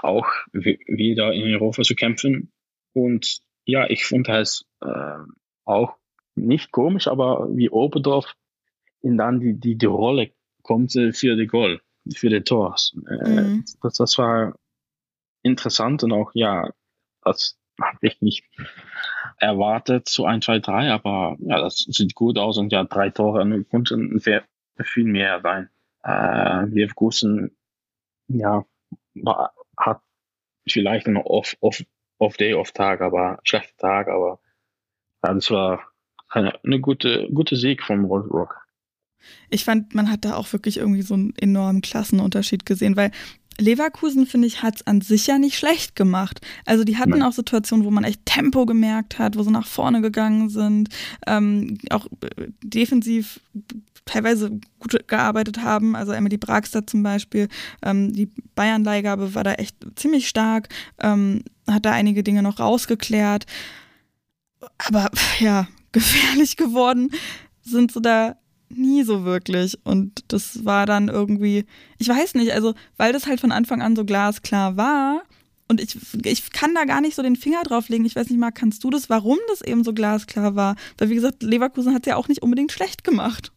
auch wieder in Europa zu kämpfen. Und ja, ich fand es äh, auch nicht komisch, aber wie Oberdorf in dann die, die, die Rolle kommt für die Goal für die Tors. Äh, mhm. das, das war interessant und auch, ja, das habe ich nicht erwartet, so ein, zwei, drei, aber ja, das sieht gut aus und ja, drei Tore konnten viel mehr sein. Äh, Leverkusen, ja, war, hat vielleicht einen off, off, off Day, off Tag, aber schlechter Tag, aber ja, das war eine, eine gute, gute Sieg von Wolfsburg. Ich fand, man hat da auch wirklich irgendwie so einen enormen Klassenunterschied gesehen, weil Leverkusen, finde ich, hat es an sich ja nicht schlecht gemacht. Also die hatten Nein. auch Situationen, wo man echt Tempo gemerkt hat, wo sie nach vorne gegangen sind, ähm, auch äh, defensiv teilweise gut gearbeitet haben. Also Emily Bragster zum Beispiel, ähm, die Bayern-Leihgabe war da echt ziemlich stark, ähm, hat da einige Dinge noch rausgeklärt. Aber ja, gefährlich geworden sind sie da nie so wirklich. Und das war dann irgendwie, ich weiß nicht, also weil das halt von Anfang an so glasklar war. Und ich, ich kann da gar nicht so den Finger drauf legen. Ich weiß nicht, Marc, kannst du das, warum das eben so glasklar war? Weil, wie gesagt, Leverkusen hat es ja auch nicht unbedingt schlecht gemacht.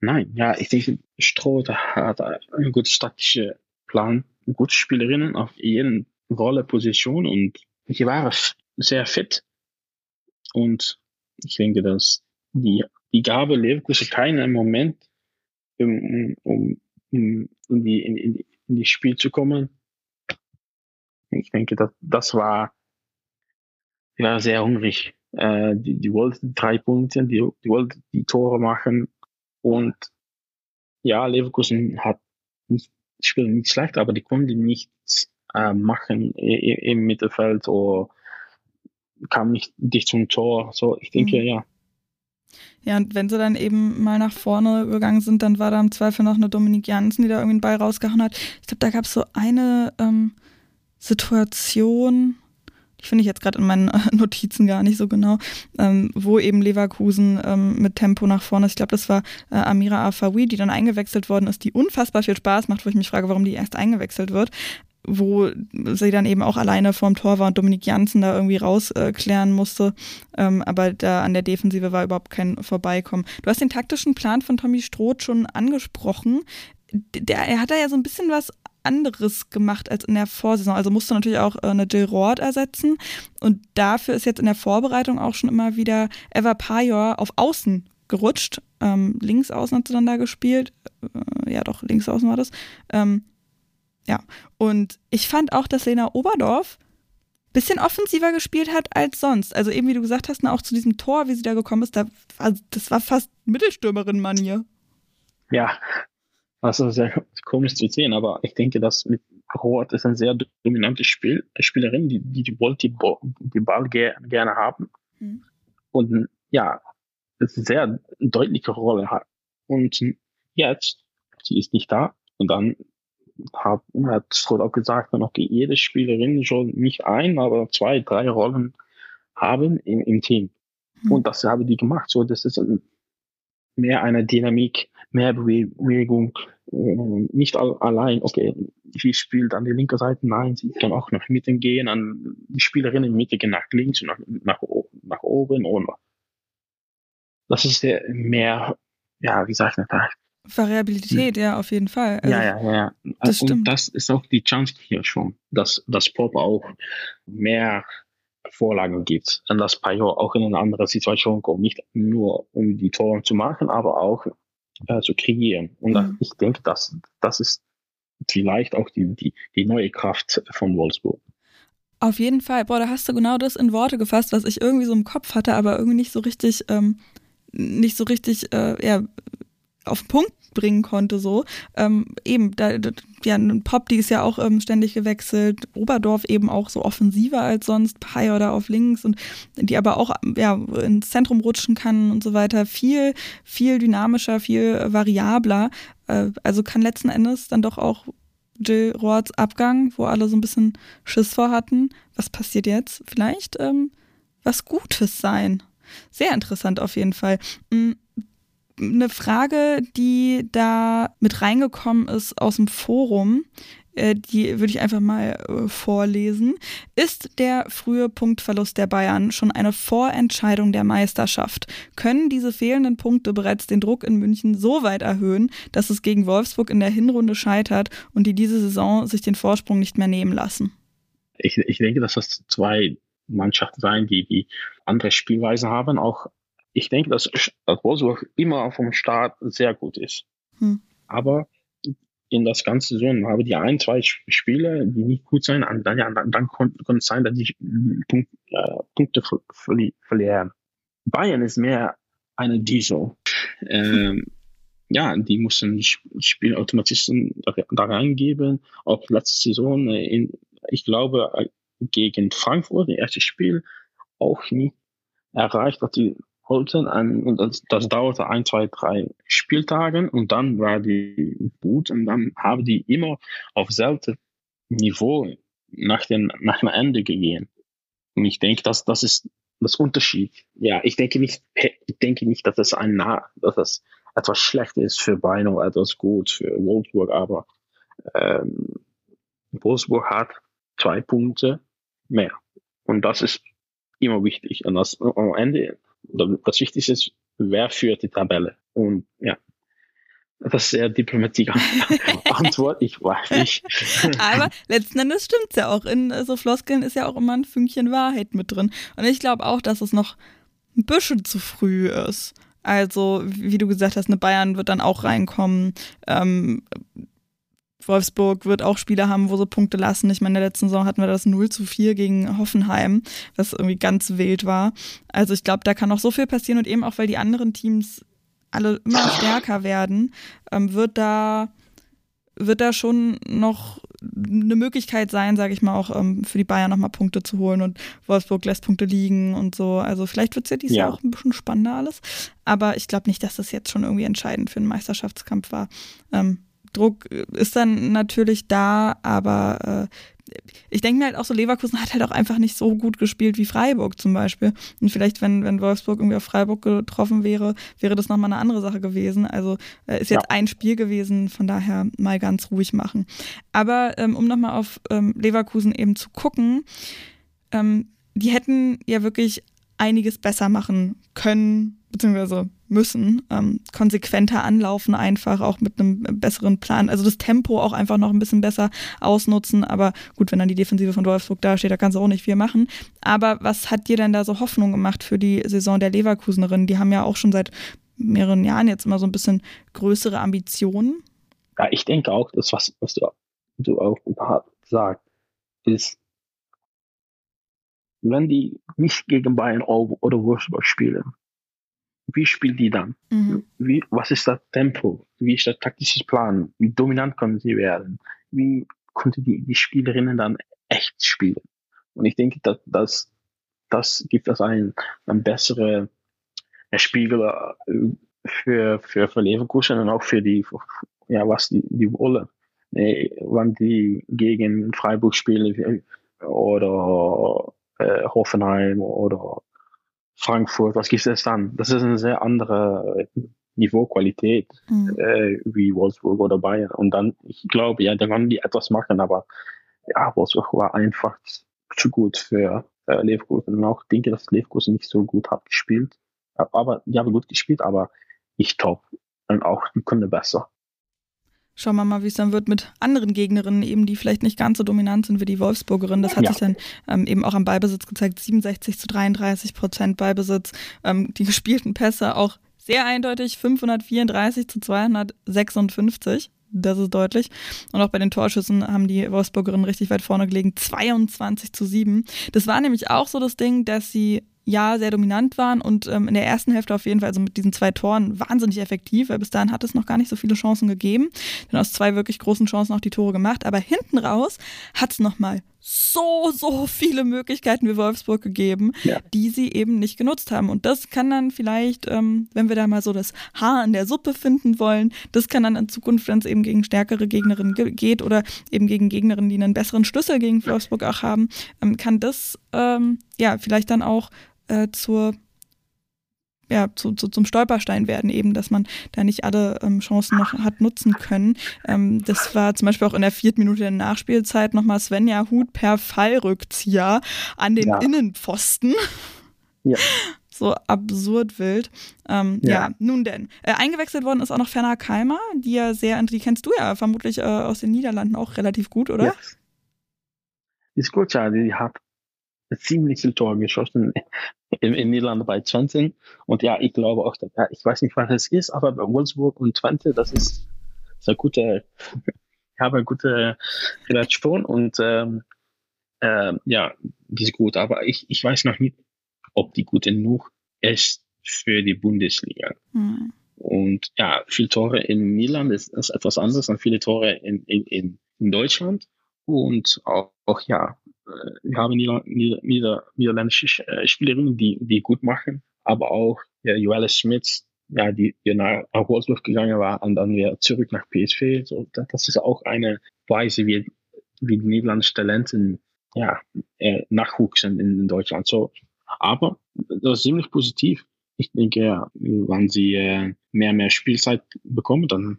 Nein, ja, ich denke, Stroh hat einen guten taktischen Plan, gute Spielerinnen auf jeden Rolle, Position und die waren sehr fit. Und ich denke, dass die die Gabe Leverkusen keinen Moment, um, um, um in, die, in, in, in die Spiel zu kommen. Ich denke, das, das war, war sehr hungrig. Äh, die, die wollten drei Punkte, die, die wollten die Tore machen und ja, Leverkusen hat nicht, spielen nicht schlecht, aber die konnten nichts äh, machen im Mittelfeld oder kam nicht dicht zum Tor. So, ich denke, mhm. ja, ja, und wenn sie dann eben mal nach vorne gegangen sind, dann war da im Zweifel noch eine Dominik Jansen, die da irgendwie einen Ball rausgehauen hat. Ich glaube, da gab es so eine ähm, Situation, die finde ich jetzt gerade in meinen Notizen gar nicht so genau, ähm, wo eben Leverkusen ähm, mit Tempo nach vorne ist. Ich glaube, das war äh, Amira Afawi, die dann eingewechselt worden ist, die unfassbar viel Spaß macht, wo ich mich frage, warum die erst eingewechselt wird wo sie dann eben auch alleine vorm Tor war und Dominik Janssen da irgendwie rausklären äh, musste. Ähm, aber da an der Defensive war überhaupt kein Vorbeikommen. Du hast den taktischen Plan von Tommy Stroth schon angesprochen. Der, er hat da ja so ein bisschen was anderes gemacht als in der Vorsaison. Also musste natürlich auch äh, eine Jill Roth ersetzen. Und dafür ist jetzt in der Vorbereitung auch schon immer wieder Eva Pajor auf Außen gerutscht. Ähm, links außen hat sie dann da gespielt. Äh, ja, doch, links außen war das. Ähm, ja, und ich fand auch, dass Lena Oberdorf ein bisschen offensiver gespielt hat als sonst. Also eben wie du gesagt hast, ne, auch zu diesem Tor, wie sie da gekommen ist, da war, das war fast Mittelstürmerin-Manier. Ja, Also sehr komisch zu sehen, aber ich denke, dass mit Roth ist ein sehr dominante Spiel, Spielerin, die die, die, Ball, die, die Ball ger gerne haben. Mhm. Und ja, eine sehr deutliche Rolle hat. Und jetzt, sie ist nicht da. Und dann hat, hat Roth auch gesagt, noch jede Spielerin soll nicht ein, aber zwei, drei Rollen haben im, im Team. Mhm. Und das haben die gemacht. So, das ist mehr eine Dynamik, mehr Bewegung, äh, nicht allein, okay, sie spielt an die linke Seite, nein, sie kann auch nach Mitte gehen, an die Spielerin in Mitte gehen nach links und nach, nach, nach oben und das ist mehr, ja, wie sagt man das? Variabilität, hm. ja, auf jeden Fall. Also, ja, ja, ja. Das und stimmt. das ist auch die Chance hier schon, dass das Pop auch mehr Vorlagen gibt. Und dass Pajor auch in eine andere Situation kommt. Nicht nur um die Tore zu machen, aber auch äh, zu kreieren. Und mhm. ich denke, dass das ist vielleicht auch die, die, die neue Kraft von Wolfsburg. Auf jeden Fall. Boah, da hast du genau das in Worte gefasst, was ich irgendwie so im Kopf hatte, aber irgendwie nicht so richtig, ähm, nicht so richtig, äh, ja, auf den Punkt bringen konnte, so. Ähm, eben, da, da, ja, Pop, die ist ja auch ähm, ständig gewechselt, Oberdorf eben auch so offensiver als sonst, Pai oder auf links und die aber auch ja, ins Zentrum rutschen kann und so weiter. Viel, viel dynamischer, viel variabler. Äh, also kann letzten Endes dann doch auch Jill Roards Abgang, wo alle so ein bisschen Schiss vor hatten. Was passiert jetzt? Vielleicht ähm, was Gutes sein. Sehr interessant auf jeden Fall. Mm, eine Frage, die da mit reingekommen ist aus dem Forum, äh, die würde ich einfach mal äh, vorlesen. Ist der frühe Punktverlust der Bayern schon eine Vorentscheidung der Meisterschaft? Können diese fehlenden Punkte bereits den Druck in München so weit erhöhen, dass es gegen Wolfsburg in der Hinrunde scheitert und die diese Saison sich den Vorsprung nicht mehr nehmen lassen? Ich, ich denke, dass das zwei Mannschaften sein, die die andere Spielweise haben, auch ich denke, dass Wolfsburg immer vom Start sehr gut ist. Hm. Aber in das ganze Saison habe die ein, zwei Spiele, die nicht gut sind, dann, ja, dann, dann kann es sein, dass die Punkt, äh, Punkte verlieren. Bayern ist mehr eine Diesel. Ähm, ja, die mussten die Spielautomatisten da, da reingeben. Auch letzte Saison, äh, in, ich glaube, äh, gegen Frankfurt, das erste Spiel, auch nie erreicht, was die wollten. Und das, das dauerte ein, zwei, drei Spieltage und dann war die gut und dann haben die immer auf selbe Niveau nach dem, nach dem Ende gegangen. Und ich denke, dass das ist das Unterschied. Ja, ich denke nicht, ich denke nicht, dass das ein, dass das etwas schlecht ist für Bayern oder etwas gut für Wolfsburg, aber ähm, Wolfsburg hat zwei Punkte mehr. Und das ist immer wichtig. Und das, am Ende das Wichtigste ist, wer führt die Tabelle? Und ja, das ist sehr diplomatische Antwort, ich weiß nicht. Aber letzten Endes stimmt es ja auch. In so Floskeln ist ja auch immer ein Fünkchen Wahrheit mit drin. Und ich glaube auch, dass es noch ein bisschen zu früh ist. Also, wie du gesagt hast, eine Bayern wird dann auch reinkommen. Ähm, Wolfsburg wird auch Spiele haben, wo sie Punkte lassen. Ich meine, in der letzten Saison hatten wir das 0 zu 4 gegen Hoffenheim, was irgendwie ganz wild war. Also ich glaube, da kann noch so viel passieren und eben auch, weil die anderen Teams alle immer stärker werden, ähm, wird da wird da schon noch eine Möglichkeit sein, sage ich mal, auch ähm, für die Bayern nochmal Punkte zu holen und Wolfsburg lässt Punkte liegen und so. Also vielleicht wird es ja dieses ja. Jahr auch ein bisschen spannender alles. Aber ich glaube nicht, dass das jetzt schon irgendwie entscheidend für einen Meisterschaftskampf war. Ähm, Druck ist dann natürlich da, aber äh, ich denke mir halt auch so, Leverkusen hat halt auch einfach nicht so gut gespielt wie Freiburg zum Beispiel. Und vielleicht, wenn, wenn Wolfsburg irgendwie auf Freiburg getroffen wäre, wäre das nochmal eine andere Sache gewesen. Also äh, ist jetzt ja. ein Spiel gewesen, von daher mal ganz ruhig machen. Aber ähm, um nochmal auf ähm, Leverkusen eben zu gucken, ähm, die hätten ja wirklich einiges besser machen können, beziehungsweise müssen, ähm, konsequenter anlaufen, einfach auch mit einem besseren Plan. Also das Tempo auch einfach noch ein bisschen besser ausnutzen. Aber gut, wenn dann die Defensive von Wolfsburg da steht, da kannst du auch nicht viel machen. Aber was hat dir denn da so Hoffnung gemacht für die Saison der Leverkusenerinnen? Die haben ja auch schon seit mehreren Jahren jetzt immer so ein bisschen größere Ambitionen. Ja, ich denke auch, das, was, was du, du auch sagst, ist, wenn die nicht gegen Bayern oder Wolfsburg spielen, wie spielt die dann? Mhm. Wie, was ist das Tempo? Wie ist der taktische Plan? Wie dominant können sie werden? Wie konnte die, die Spielerinnen dann echt spielen? Und ich denke, dass, dass das gibt das ein, ein bessere Spiegel äh, für, für, für Leverkusen und auch für die, ja, was die, die wollen. Wenn die gegen Freiburg spielen oder äh, Hoffenheim oder Frankfurt, was gibt es dann? Das ist eine sehr andere Niveauqualität mhm. äh, wie Wolfsburg oder Bayern. Und dann, ich glaube, ja, da werden die etwas machen, aber ja, Wolfsburg war einfach zu gut für äh, Leverkusen. Und auch denke, dass Leverkusen nicht so gut hat gespielt. Aber die haben gut gespielt, aber nicht top. Und auch die können besser. Schauen wir mal, wie es dann wird mit anderen Gegnerinnen, eben die vielleicht nicht ganz so dominant sind wie die Wolfsburgerin. Das hat ja. sich dann ähm, eben auch am Ballbesitz gezeigt. 67 zu 33 Prozent Ballbesitz. Ähm, die gespielten Pässe auch sehr eindeutig 534 zu 256. Das ist deutlich. Und auch bei den Torschüssen haben die Wolfsburgerinnen richtig weit vorne gelegen. 22 zu 7. Das war nämlich auch so das Ding, dass sie ja sehr dominant waren und ähm, in der ersten Hälfte auf jeden Fall, also mit diesen zwei Toren, wahnsinnig effektiv, weil bis dahin hat es noch gar nicht so viele Chancen gegeben. Dann aus zwei wirklich großen Chancen auch die Tore gemacht. Aber hinten raus hat es nochmal so, so viele Möglichkeiten wie Wolfsburg gegeben, ja. die sie eben nicht genutzt haben. Und das kann dann vielleicht, ähm, wenn wir da mal so das Haar in der Suppe finden wollen, das kann dann in Zukunft, wenn es eben gegen stärkere Gegnerinnen ge geht oder eben gegen Gegnerinnen, die einen besseren Schlüssel gegen Wolfsburg auch haben, ähm, kann das ähm, ja vielleicht dann auch äh, zur ja, zu, zu, zum Stolperstein werden, eben, dass man da nicht alle ähm, Chancen noch hat nutzen können. Ähm, das war zum Beispiel auch in der vierten Minute der Nachspielzeit nochmal Svenja Hut per Fallrückzieher an den ja. Innenpfosten. Ja. So absurd wild. Ähm, ja. ja. nun denn. Äh, eingewechselt worden ist auch noch Ferner Keimer, die ja sehr, die kennst du ja vermutlich äh, aus den Niederlanden auch relativ gut, oder? Ja. Ist gut, ja. Die hat ziemlich viel Tor geschossen in, in Niederlande bei Twente. Und ja, ich glaube auch, ja, ich weiß nicht, was es ist, aber bei Wolfsburg und Twente, das ist sehr gute, ich habe eine gute Relation und ähm, äh, ja, die ist gut. Aber ich, ich weiß noch nicht, ob die gut genug ist für die Bundesliga. Mhm. Und ja, viele Tore in Niederland ist, ist etwas anderes als viele Tore in, in, in Deutschland. Und auch, auch ja, wir haben Nieder, Nieder, Nieder, niederländische äh, Spielerinnen, die, die gut machen, aber auch ja, Joelle Smits, ja, die, die nach Wolfsburg gegangen war und dann wieder zurück nach PSV. So, das ist auch eine Weise, wie, wie die niederländischen Talenten ja, äh, nachwuchsen in, in Deutschland. So, aber das ist ziemlich positiv. Ich denke, ja, wenn sie äh, mehr mehr Spielzeit bekommen, dann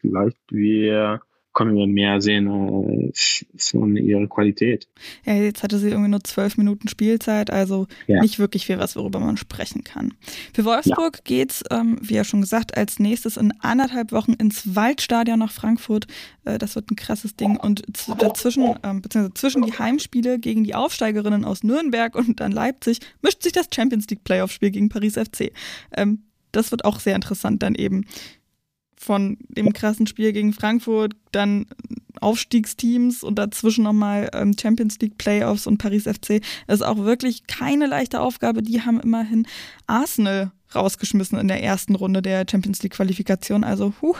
vielleicht wir können wir mehr sehen äh, von ihrer Qualität. Ja, jetzt hatte sie irgendwie nur zwölf Minuten Spielzeit, also ja. nicht wirklich viel, was worüber man sprechen kann. Für Wolfsburg ja. geht's, ähm, wie ja schon gesagt, als nächstes in anderthalb Wochen ins Waldstadion nach Frankfurt. Äh, das wird ein krasses Ding. Und dazwischen, ähm, beziehungsweise zwischen die Heimspiele gegen die Aufsteigerinnen aus Nürnberg und dann Leipzig mischt sich das Champions League Playoff-Spiel gegen Paris FC. Ähm, das wird auch sehr interessant dann eben von dem krassen Spiel gegen Frankfurt, dann Aufstiegsteams und dazwischen nochmal ähm, Champions League Playoffs und Paris FC. Das ist auch wirklich keine leichte Aufgabe. Die haben immerhin Arsenal rausgeschmissen in der ersten Runde der Champions League Qualifikation. Also, huh,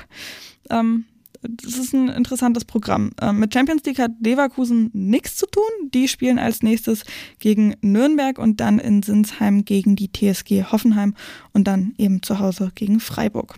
ähm, das ist ein interessantes Programm. Ähm, mit Champions League hat Leverkusen nichts zu tun. Die spielen als nächstes gegen Nürnberg und dann in Sinsheim gegen die TSG Hoffenheim und dann eben zu Hause gegen Freiburg.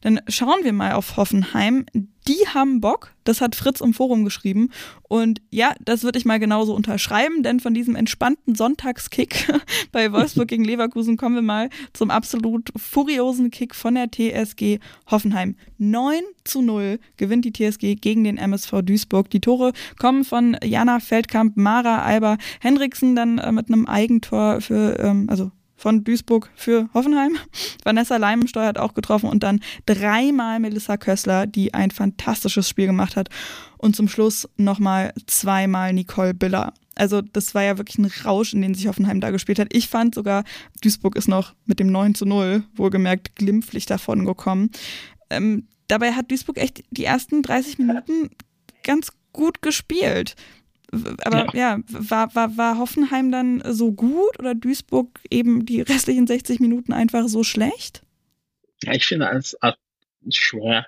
Dann schauen wir mal auf Hoffenheim. Die haben Bock, das hat Fritz im Forum geschrieben. Und ja, das würde ich mal genauso unterschreiben, denn von diesem entspannten Sonntagskick bei Wolfsburg gegen Leverkusen kommen wir mal zum absolut furiosen Kick von der TSG Hoffenheim. 9 zu 0 gewinnt die TSG gegen den MSV Duisburg. Die Tore kommen von Jana Feldkamp, Mara Alba, Hendriksen dann äh, mit einem Eigentor für, ähm, also von Duisburg für Hoffenheim. Vanessa Leimensteuer hat auch getroffen und dann dreimal Melissa Kössler, die ein fantastisches Spiel gemacht hat. Und zum Schluss nochmal zweimal Nicole Biller. Also das war ja wirklich ein Rausch, in den sich Hoffenheim da gespielt hat. Ich fand sogar, Duisburg ist noch mit dem 9 zu 0 wohlgemerkt glimpflich davon gekommen. Ähm, dabei hat Duisburg echt die ersten 30 Minuten ganz gut gespielt Aber ja, ja war, war, war Hoffenheim dann so gut oder Duisburg eben die restlichen 60 Minuten einfach so schlecht? Ja, ich finde es schwer,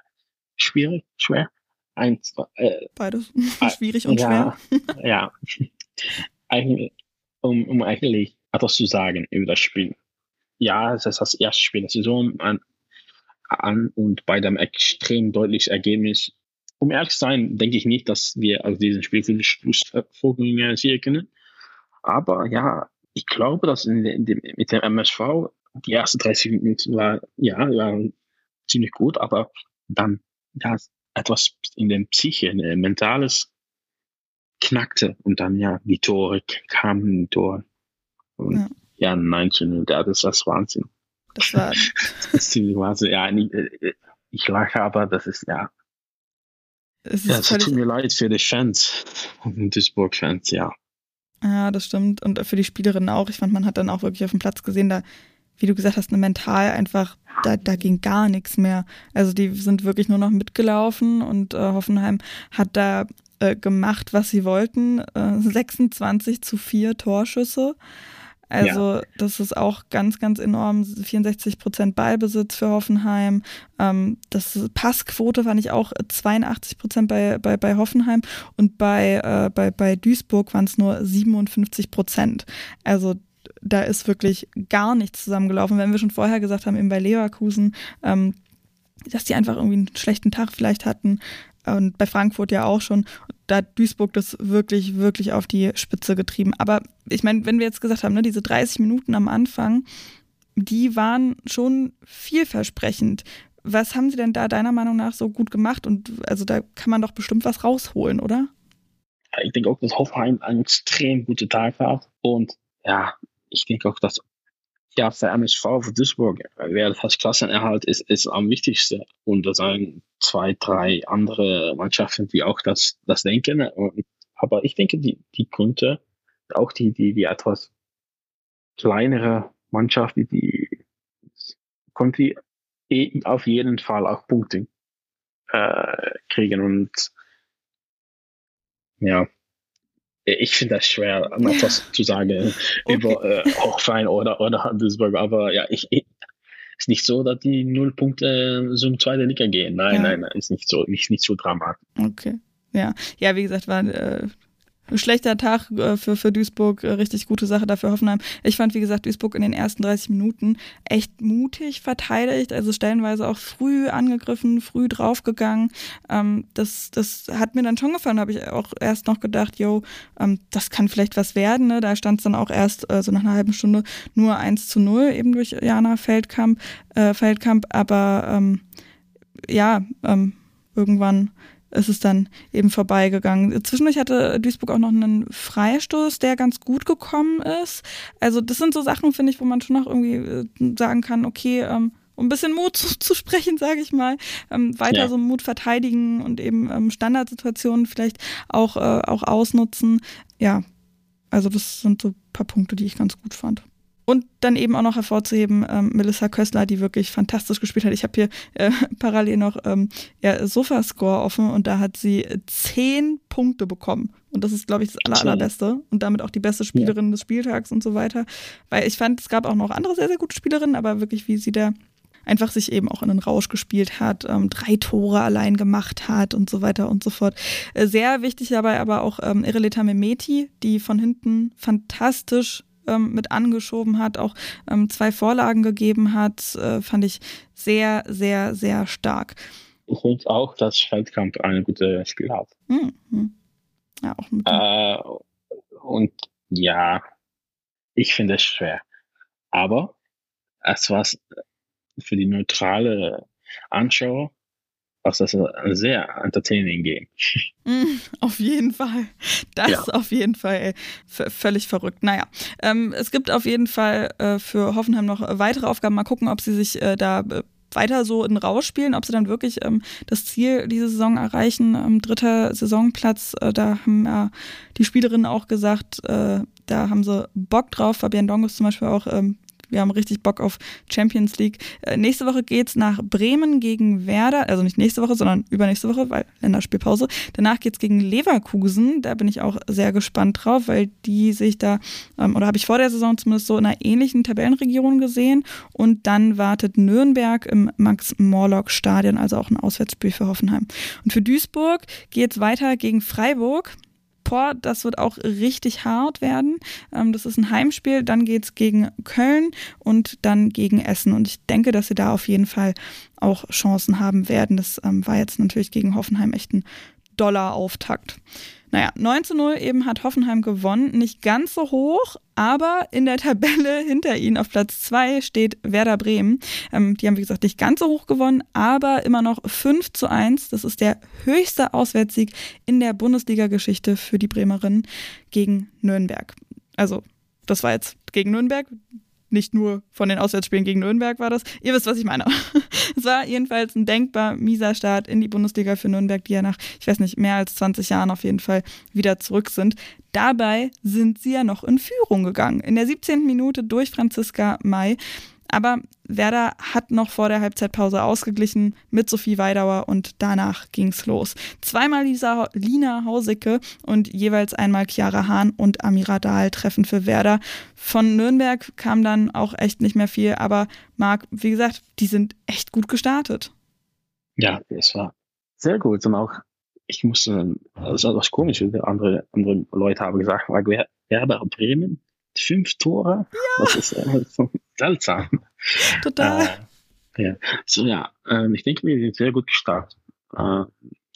schwierig, schwer. Eins, äh, Beides. Schwierig und ja, schwer. ja. Eigentlich, um, um eigentlich etwas zu sagen über das Spiel. Ja, es ist das erste Spiel der Saison an, an und bei dem extrem deutlichen Ergebnis. Um ehrlich zu sein, denke ich nicht, dass wir aus diesem Spiel viele Schlussfolgerungen sehen können. Aber ja, ich glaube, dass in, in dem, mit dem MSV die ersten 30 Minuten war, ja, waren ziemlich gut, aber dann, ja, etwas in den Psyche, ein mentales knackte und dann, ja, die Tore kamen, die Tore. Und ja, ja 9 zu 0, das ist das Wahnsinn. Das war. das ist ziemlich Wahnsinn. Ja, äh, ich lache, aber das ist, ja. Es ja, es tut mir leid für die Fans, Duisburg-Fans, ja. Ja, das stimmt. Und für die Spielerinnen auch. Ich fand, man hat dann auch wirklich auf dem Platz gesehen, da, wie du gesagt hast, eine mental einfach, da, da ging gar nichts mehr. Also die sind wirklich nur noch mitgelaufen und äh, Hoffenheim hat da äh, gemacht, was sie wollten. Äh, 26 zu 4 Torschüsse. Also ja. das ist auch ganz, ganz enorm. 64 Prozent Ballbesitz für Hoffenheim. Ähm, das Passquote fand ich auch 82 Prozent bei, bei, bei Hoffenheim und bei, äh, bei, bei Duisburg waren es nur 57 Prozent. Also da ist wirklich gar nichts zusammengelaufen. Wenn wir schon vorher gesagt haben, eben bei Leverkusen, ähm, dass die einfach irgendwie einen schlechten Tag vielleicht hatten, und bei Frankfurt ja auch schon, da hat Duisburg das wirklich, wirklich auf die Spitze getrieben. Aber ich meine, wenn wir jetzt gesagt haben, ne, diese 30 Minuten am Anfang, die waren schon vielversprechend. Was haben sie denn da deiner Meinung nach so gut gemacht? Und also da kann man doch bestimmt was rausholen, oder? Ich denke auch, dass Hoffenheim einen extrem guten Tag hat. Und ja, ich denke auch, dass ja, für MSV für Duisburg wäre das Klassenerhalt ist, ist am wichtigsten. Und da sind zwei, drei andere Mannschaften, die auch das, das denken. Aber ich denke, die, die könnte auch die, die, die etwas kleinere Mannschaft, die, die konnte eh auf jeden Fall auch Punkte äh, kriegen. Und ja, ich finde das schwer, etwas zu sagen okay. über äh, Hochfein oder, oder Handelsburg, aber ja, ich, ich, ist nicht so, dass die null Punkte so in zweite Liga gehen. Nein, ja. nein, nein, ist nicht so, nicht, nicht so dramatisch. Okay. Ja, ja, wie gesagt, war äh, schlechter Tag äh, für, für Duisburg, äh, richtig gute Sache dafür Hoffenheim. Ich fand, wie gesagt, Duisburg in den ersten 30 Minuten echt mutig verteidigt, also stellenweise auch früh angegriffen, früh draufgegangen. Ähm, das, das hat mir dann schon gefallen, habe ich auch erst noch gedacht, yo, ähm, das kann vielleicht was werden. Ne? Da stand es dann auch erst äh, so nach einer halben Stunde nur 1 zu 0, eben durch Jana Feldkamp, äh, Feldkamp aber ähm, ja, ähm, irgendwann ist es dann eben vorbeigegangen. Zwischendurch hatte Duisburg auch noch einen Freistoß, der ganz gut gekommen ist. Also das sind so Sachen, finde ich, wo man schon noch irgendwie äh, sagen kann, okay, ähm, um ein bisschen Mut zu, zu sprechen, sage ich mal, ähm, weiter ja. so Mut verteidigen und eben ähm, Standardsituationen vielleicht auch, äh, auch ausnutzen. Ja, also das sind so ein paar Punkte, die ich ganz gut fand. Und dann eben auch noch hervorzuheben, ähm, Melissa Köstler, die wirklich fantastisch gespielt hat. Ich habe hier äh, parallel noch ähm, ja, Sofascore offen und da hat sie zehn Punkte bekommen. Und das ist, glaube ich, das aller, allerbeste. Und damit auch die beste Spielerin ja. des Spieltags und so weiter. Weil ich fand, es gab auch noch andere sehr, sehr gute Spielerinnen, aber wirklich, wie sie da einfach sich eben auch in den Rausch gespielt hat, ähm, drei Tore allein gemacht hat und so weiter und so fort. Äh, sehr wichtig dabei aber auch ähm, Ireleta Memeti, die von hinten fantastisch ähm, mit angeschoben hat, auch ähm, zwei Vorlagen gegeben hat, äh, fand ich sehr, sehr, sehr stark. Ich finde auch, dass Feldkamp ein gutes Spiel hat. Mhm. Ja, auch mit äh, und ja, ich finde es schwer. Aber es war für die neutrale Anschauer was das ein sehr entertaining Game. Mm, auf jeden Fall. Das ja. auf jeden Fall völlig verrückt. Naja, ähm, es gibt auf jeden Fall äh, für Hoffenheim noch weitere Aufgaben. Mal gucken, ob sie sich äh, da äh, weiter so in Rausch spielen, ob sie dann wirklich ähm, das Ziel diese Saison erreichen. Ähm, dritter Saisonplatz, äh, da haben ja die Spielerinnen auch gesagt, äh, da haben sie Bock drauf. Fabian Dongus zum Beispiel auch, ähm, wir haben richtig Bock auf Champions League. Äh, nächste Woche geht's nach Bremen gegen Werder, also nicht nächste Woche, sondern übernächste Woche, weil Länderspielpause. Danach geht's gegen Leverkusen, da bin ich auch sehr gespannt drauf, weil die sich da, ähm, oder habe ich vor der Saison zumindest so in einer ähnlichen Tabellenregion gesehen. Und dann wartet Nürnberg im Max-Morlock-Stadion, also auch ein Auswärtsspiel für Hoffenheim. Und für Duisburg geht's weiter gegen Freiburg. Boah, das wird auch richtig hart werden. Ähm, das ist ein Heimspiel, dann geht es gegen Köln und dann gegen Essen. Und ich denke, dass sie da auf jeden Fall auch Chancen haben werden. Das ähm, war jetzt natürlich gegen Hoffenheim echt ein Dollar-Auftakt. Naja, 9 zu 0 eben hat Hoffenheim gewonnen. Nicht ganz so hoch, aber in der Tabelle hinter ihnen auf Platz 2 steht Werder Bremen. Ähm, die haben, wie gesagt, nicht ganz so hoch gewonnen, aber immer noch 5 zu 1. Das ist der höchste Auswärtssieg in der Bundesliga-Geschichte für die Bremerinnen gegen Nürnberg. Also, das war jetzt gegen Nürnberg nicht nur von den Auswärtsspielen gegen Nürnberg war das. Ihr wisst, was ich meine. es war jedenfalls ein denkbar mieser Start in die Bundesliga für Nürnberg, die ja nach, ich weiß nicht, mehr als 20 Jahren auf jeden Fall wieder zurück sind. Dabei sind sie ja noch in Führung gegangen. In der 17. Minute durch Franziska May. Aber Werder hat noch vor der Halbzeitpause ausgeglichen mit Sophie Weidauer und danach ging's los. Zweimal Lisa, Lina Hausicke und jeweils einmal Chiara Hahn und Amira Dahl treffen für Werder. Von Nürnberg kam dann auch echt nicht mehr viel, aber Marc, wie gesagt, die sind echt gut gestartet. Ja, es war sehr gut und auch ich musste, das ist was komisch, andere, andere Leute haben gesagt, Werder Bremen fünf Tore. Ja. Das ist äh, so seltsam. Total. Äh, ja. So ja, äh, ich denke, wir sind sehr gut gestartet. Äh,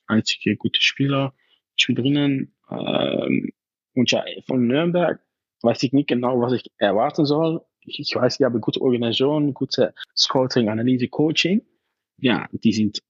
einzige gute Spieler, Spielerinnen. Äh, und ja, von Nürnberg weiß ich nicht genau, was ich erwarten soll. Ich, ich weiß, die haben gute Organisation, gute Scouting, Analyse, Coaching. Ja, die sind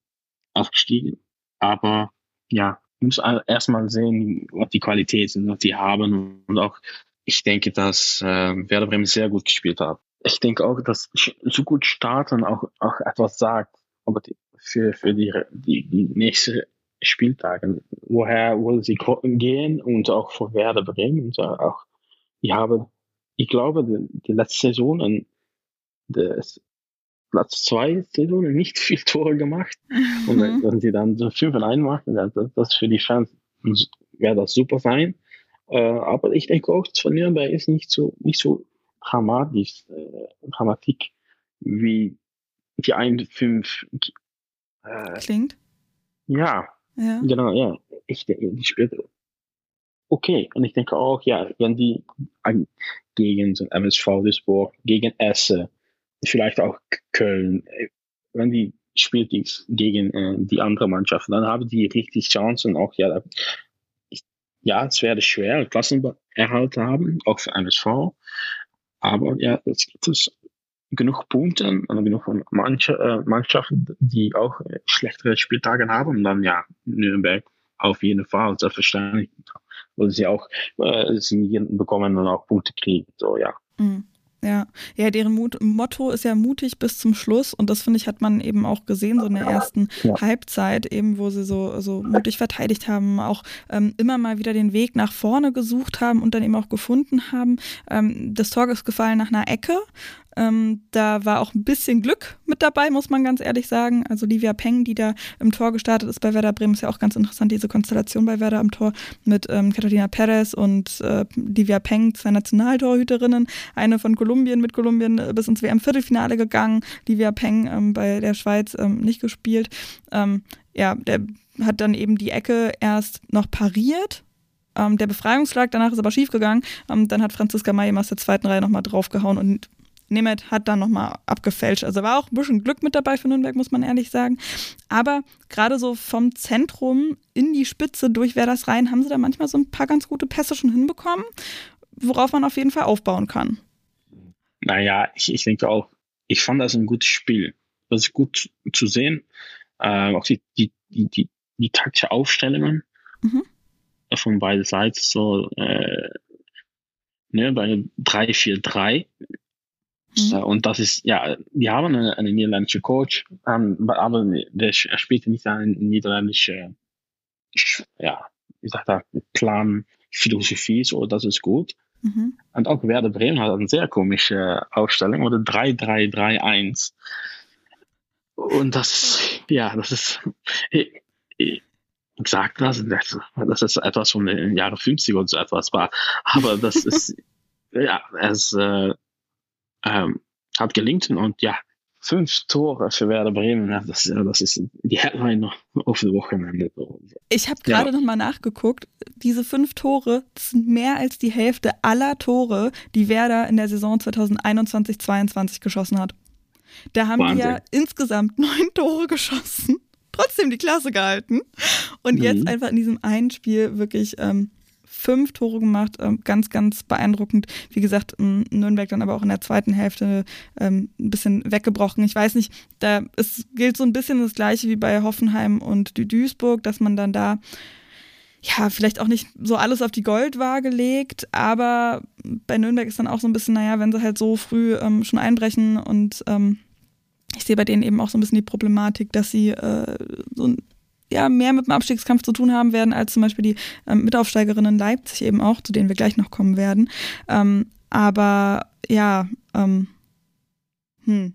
aufgestiegen. Aber ja, ich muss erstmal sehen, was die Qualität sind, was die haben und auch ich denke, dass äh, Werder Bremen sehr gut gespielt hat. Ich denke auch, dass so gut starten auch, auch etwas sagt aber die, für, für die, die, die nächsten Spieltage. Woher wollen sie gehen und auch für Werder Bremen. Und auch, ich habe, ich glaube, die, die letzte Saison das Platz zwei Saison nicht viel Tore gemacht. Mhm. Und wenn, wenn sie dann so 5 und 1 machen, das, das für die Fans wäre das super sein. Äh, aber ich denke auch, von Nürnberg ist nicht so, nicht so dramatisch, äh, Dramatik wie die 1-5 äh, klingt. Ja, ja, genau, ja. Ich denke, die spielt okay. Und ich denke auch, ja, wenn die gegen so MSV Duisburg, gegen Essen, vielleicht auch Köln, wenn die spielt gegen äh, die andere Mannschaft, dann haben die richtig Chancen auch, ja, ja, es werde schwer, Klassenerhalt haben, auch für MSV. Aber ja, es gibt es genug Punkte und genug äh, Mannschaften, die auch schlechtere Spieltage haben. Und dann ja, Nürnberg auf jeden Fall, selbstverständlich, weil sie auch äh, sie bekommen und auch Punkte kriegen. So, ja. Mhm. Ja, ja, deren Mut Motto ist ja mutig bis zum Schluss und das finde ich hat man eben auch gesehen so in der ersten ja. Halbzeit eben, wo sie so so mutig verteidigt haben, auch ähm, immer mal wieder den Weg nach vorne gesucht haben und dann eben auch gefunden haben. Ähm, das Tor ist gefallen nach einer Ecke, ähm, da war auch ein bisschen Glück mit dabei, muss man ganz ehrlich sagen. Also Livia Peng, die da im Tor gestartet ist bei Werder Bremen, ist ja auch ganz interessant, diese Konstellation bei Werder am Tor mit ähm, Catalina Perez und äh, Livia Peng, zwei Nationaltorhüterinnen. Eine von Kolumbien mit Kolumbien äh, bis ins WM-Viertelfinale gegangen. Livia Peng ähm, bei der Schweiz ähm, nicht gespielt. Ähm, ja, der hat dann eben die Ecke erst noch pariert, ähm, der Befreiungsschlag, danach ist aber schief gegangen. Dann hat Franziska May aus der zweiten Reihe nochmal draufgehauen und Nemeth hat dann nochmal abgefälscht. Also war auch ein bisschen Glück mit dabei für Nürnberg, muss man ehrlich sagen. Aber gerade so vom Zentrum in die Spitze durch wer das rein, haben sie da manchmal so ein paar ganz gute Pässe schon hinbekommen, worauf man auf jeden Fall aufbauen kann. Naja, ich, ich denke auch, ich fand das ein gutes Spiel. Das ist gut zu sehen. Äh, auch die, die, die, die, die taktische Aufstellungen mhm. von beiden Seiten so äh, ne, bei 3-4-3 Mhm. Und das ist, ja, wir haben einen, einen niederländischen Coach, ähm, aber der spielt nicht eine niederländische, ja, ich sag da, Plan, Philosophie, so, das ist gut. Mhm. Und auch Werder Bremen hat eine sehr komische Aufstellung, oder 3-3-3-1. Und das, ja, das ist, ich, ich, sag das, das ist etwas von den Jahren 50 oder so etwas war. Aber das ist, ja, es äh, ähm, hat gelingt und ja, fünf Tore für Werder Bremen, das, das ist die Headline auf dem Wochenende. Ich habe gerade ja. nochmal nachgeguckt, diese fünf Tore sind mehr als die Hälfte aller Tore, die Werder in der Saison 2021-22 geschossen hat. Da haben Wahnsinn. wir insgesamt neun Tore geschossen, trotzdem die Klasse gehalten und mhm. jetzt einfach in diesem einen Spiel wirklich ähm, fünf Tore gemacht, ähm, ganz, ganz beeindruckend. Wie gesagt, Nürnberg dann aber auch in der zweiten Hälfte ähm, ein bisschen weggebrochen. Ich weiß nicht, da es gilt so ein bisschen das Gleiche wie bei Hoffenheim und Duisburg, dass man dann da ja, vielleicht auch nicht so alles auf die Goldwaage legt, aber bei Nürnberg ist dann auch so ein bisschen, naja, wenn sie halt so früh ähm, schon einbrechen und ähm, ich sehe bei denen eben auch so ein bisschen die Problematik, dass sie äh, so ein ja, mehr mit dem Abstiegskampf zu tun haben werden als zum Beispiel die ähm, Mitaufsteigerinnen Leipzig eben auch, zu denen wir gleich noch kommen werden. Ähm, aber ja, ähm, hm,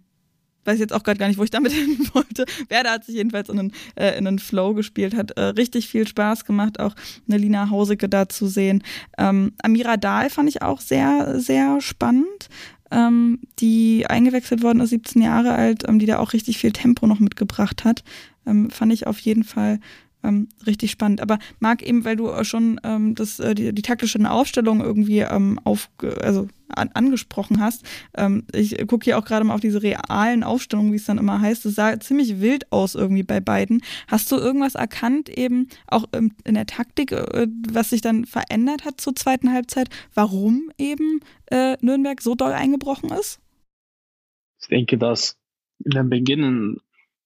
weiß jetzt auch gerade gar nicht, wo ich damit hin wollte. Werder hat sich jedenfalls in einen, äh, in einen Flow gespielt, hat äh, richtig viel Spaß gemacht, auch eine Lina Hauseke da zu sehen. Ähm, Amira Dahl fand ich auch sehr, sehr spannend. Ähm, die eingewechselt worden ist, 17 Jahre alt, ähm, die da auch richtig viel Tempo noch mitgebracht hat. Ähm, fand ich auf jeden Fall ähm, richtig spannend. Aber Marc, eben, weil du schon ähm, das, äh, die, die taktische Aufstellung irgendwie ähm, auf, also an, angesprochen hast. Ähm, ich gucke hier auch gerade mal auf diese realen Aufstellungen, wie es dann immer heißt. Es sah ziemlich wild aus irgendwie bei beiden. Hast du irgendwas erkannt, eben auch in der Taktik, äh, was sich dann verändert hat zur zweiten Halbzeit, warum eben äh, Nürnberg so doll eingebrochen ist? Ich denke, dass in den Beginn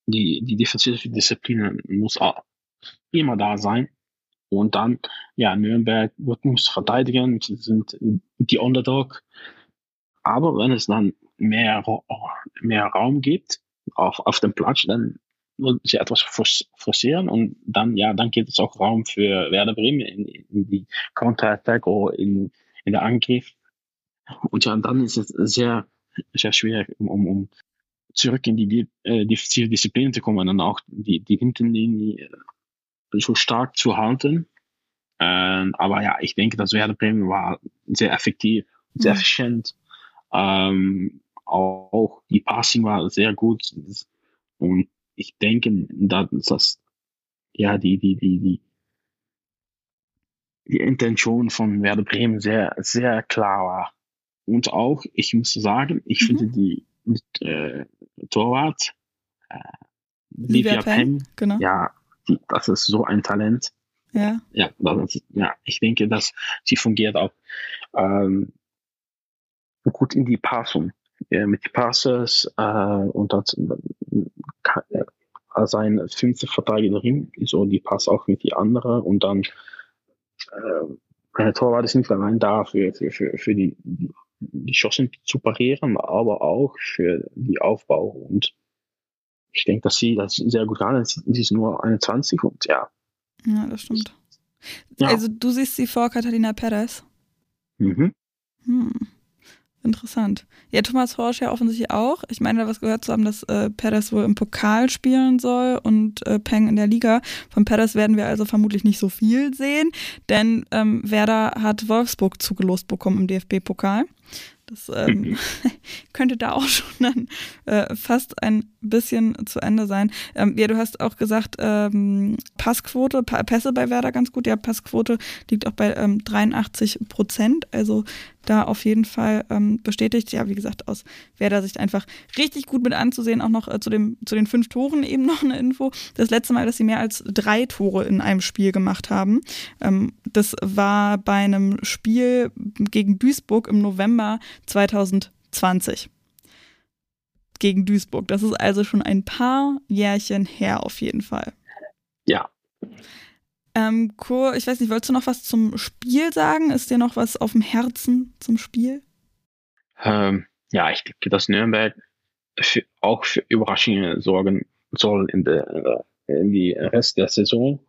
die, die defensive Disziplin muss auch immer da sein. Und dann, ja, Nürnberg wird, muss verteidigen, sind die Underdog. Aber wenn es dann mehr, mehr Raum gibt auf, auf dem Platz, dann wird sie etwas forcieren und dann, ja, dann gibt es auch Raum für Werder Bremen in, in die Counter-Attack oder in, in der Angriff. Und ja, dann ist es sehr, sehr schwer, um, um zurück in die äh, defensive Disziplin zu kommen und dann auch die, die Hinterlinie so stark zu halten. Ähm, aber ja, ich denke, das Werder Bremen war sehr effektiv, sehr mhm. effizient. Ähm, auch die Passing war sehr gut. Und ich denke, dass das, ja, die, die, die, die, die Intention von Werder Bremen sehr, sehr klar war. Und auch, ich muss sagen, ich mhm. finde die äh, Torwart, äh, Livia Penn, genau. ja, die, das ist so ein Talent. Ja. Ja, das, ja ich denke, dass sie fungiert auch ähm, gut in die Passung. Ja, mit Passes äh, und das, äh, als ein fünfte Verteidigerin, so die passt auch mit die andere und dann äh, eine Torwart ist nicht allein da für, für, für, für die, die Chancen zu parieren, aber auch für die Aufbau und ich denke, dass sie das sehr gut kann. Sie ist nur 21 und ja. Ja, das stimmt. Ja. Also du siehst sie vor Catalina Perez. Mhm. Hm. Interessant. Ja, Thomas Horsch ja offensichtlich auch. Ich meine, da was gehört zu haben, dass äh, Perez wohl im Pokal spielen soll und äh, Peng in der Liga. Von Perez werden wir also vermutlich nicht so viel sehen, denn ähm, Werder hat Wolfsburg zugelost bekommen im DFB-Pokal. Das ähm, könnte da auch schon dann äh, fast ein bisschen zu Ende sein. Ähm, ja, du hast auch gesagt, ähm, Passquote, pa Pässe bei Werder ganz gut. Ja, Passquote liegt auch bei ähm, 83 Prozent. Also da auf jeden Fall ähm, bestätigt. Ja, wie gesagt, aus Werder-Sicht einfach richtig gut mit anzusehen. Auch noch äh, zu, dem, zu den fünf Toren eben noch eine Info. Das letzte Mal, dass sie mehr als drei Tore in einem Spiel gemacht haben. Ähm, das war bei einem Spiel gegen Duisburg im November 2020 gegen Duisburg. Das ist also schon ein paar Jährchen her auf jeden Fall. Ja. Ähm, Kur, ich weiß nicht, wolltest du noch was zum Spiel sagen? Ist dir noch was auf dem Herzen zum Spiel? Ähm, ja, ich denke, dass Nürnberg für, auch für Überraschungen sorgen soll in, der, in die Rest der Saison.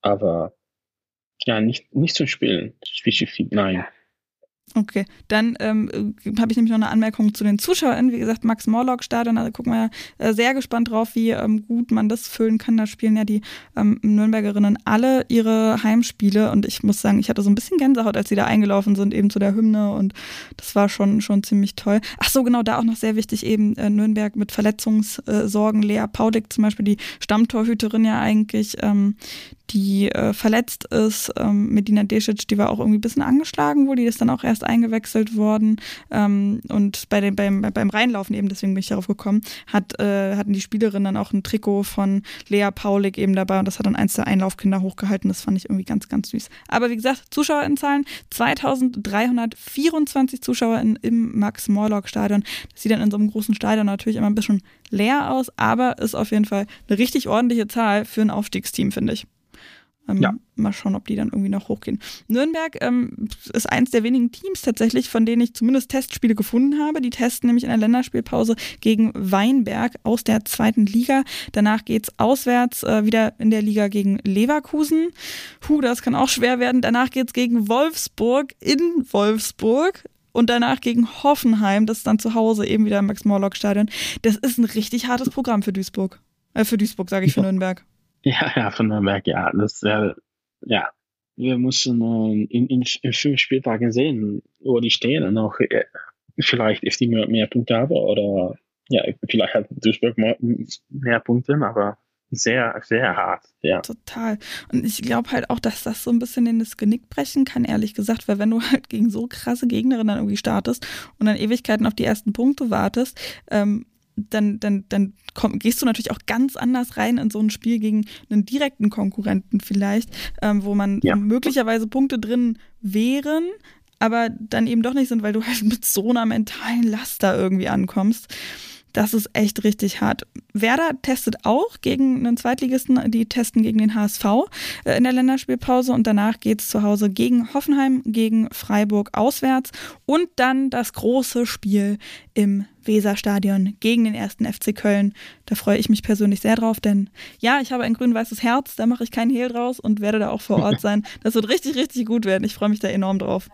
Aber ja, nicht, nicht zum Spielen. Nein. Okay, dann ähm, habe ich nämlich noch eine Anmerkung zu den Zuschauern. Wie gesagt, Max Morlock Stadion, da gucken wir äh, sehr gespannt drauf, wie ähm, gut man das füllen kann. Da spielen ja die ähm, Nürnbergerinnen alle ihre Heimspiele und ich muss sagen, ich hatte so ein bisschen Gänsehaut, als sie da eingelaufen sind, eben zu der Hymne und das war schon, schon ziemlich toll. Ach so, genau, da auch noch sehr wichtig, eben äh, Nürnberg mit Verletzungssorgen. Lea Paulik zum Beispiel, die Stammtorhüterin ja eigentlich, ähm, die äh, verletzt ist. Ähm, Medina Desic, die war auch irgendwie ein bisschen angeschlagen wohl, die ist dann auch erst eingewechselt worden. Ähm, und bei dem, beim, beim Reinlaufen eben, deswegen bin ich darauf gekommen, hat, äh, hatten die Spielerinnen dann auch ein Trikot von Lea Paulik eben dabei und das hat dann eins der Einlaufkinder hochgehalten. Das fand ich irgendwie ganz, ganz süß. Aber wie gesagt, Zuschauerinnenzahlen, 2324 Zuschauer in, im Max-Morlock-Stadion. Das sieht dann in so einem großen Stadion natürlich immer ein bisschen leer aus, aber ist auf jeden Fall eine richtig ordentliche Zahl für ein Aufstiegsteam, finde ich. Ähm, ja. Mal schauen, ob die dann irgendwie noch hochgehen. Nürnberg ähm, ist eins der wenigen Teams tatsächlich, von denen ich zumindest Testspiele gefunden habe. Die testen nämlich in der Länderspielpause gegen Weinberg aus der zweiten Liga. Danach geht es auswärts äh, wieder in der Liga gegen Leverkusen. Huh, das kann auch schwer werden. Danach geht es gegen Wolfsburg in Wolfsburg und danach gegen Hoffenheim, das ist dann zu Hause eben wieder im Max-Morlock-Stadion. Das ist ein richtig hartes Programm für Duisburg. Äh, für Duisburg, sage ich, für Nürnberg. Ja, ja, von Nürnberg, ja. Das, äh, ja. Wir müssen äh, in, in, in fünf Spieltagen sehen, wo die stehen und auch äh, vielleicht ist die mehr, mehr Punkte haben oder ja, vielleicht hat Duisburg mehr, Punkte, aber sehr, sehr hart, ja. Total. Und ich glaube halt auch, dass das so ein bisschen in das Genick brechen kann, ehrlich gesagt, weil wenn du halt gegen so krasse Gegnerinnen dann irgendwie startest und dann Ewigkeiten auf die ersten Punkte wartest, ähm, dann, dann, dann komm, gehst du natürlich auch ganz anders rein in so ein Spiel gegen einen direkten Konkurrenten vielleicht, ähm, wo man ja. möglicherweise Punkte drin wären, aber dann eben doch nicht sind, weil du halt mit so einer mentalen Last da irgendwie ankommst. Das ist echt richtig hart. Werder testet auch gegen einen Zweitligisten, die testen gegen den HSV äh, in der Länderspielpause und danach geht es zu Hause gegen Hoffenheim, gegen Freiburg auswärts und dann das große Spiel im Weserstadion gegen den ersten FC Köln. Da freue ich mich persönlich sehr drauf, denn ja, ich habe ein grün-weißes Herz, da mache ich keinen Hehl draus und werde da auch vor Ort sein. Das wird richtig, richtig gut werden. Ich freue mich da enorm drauf.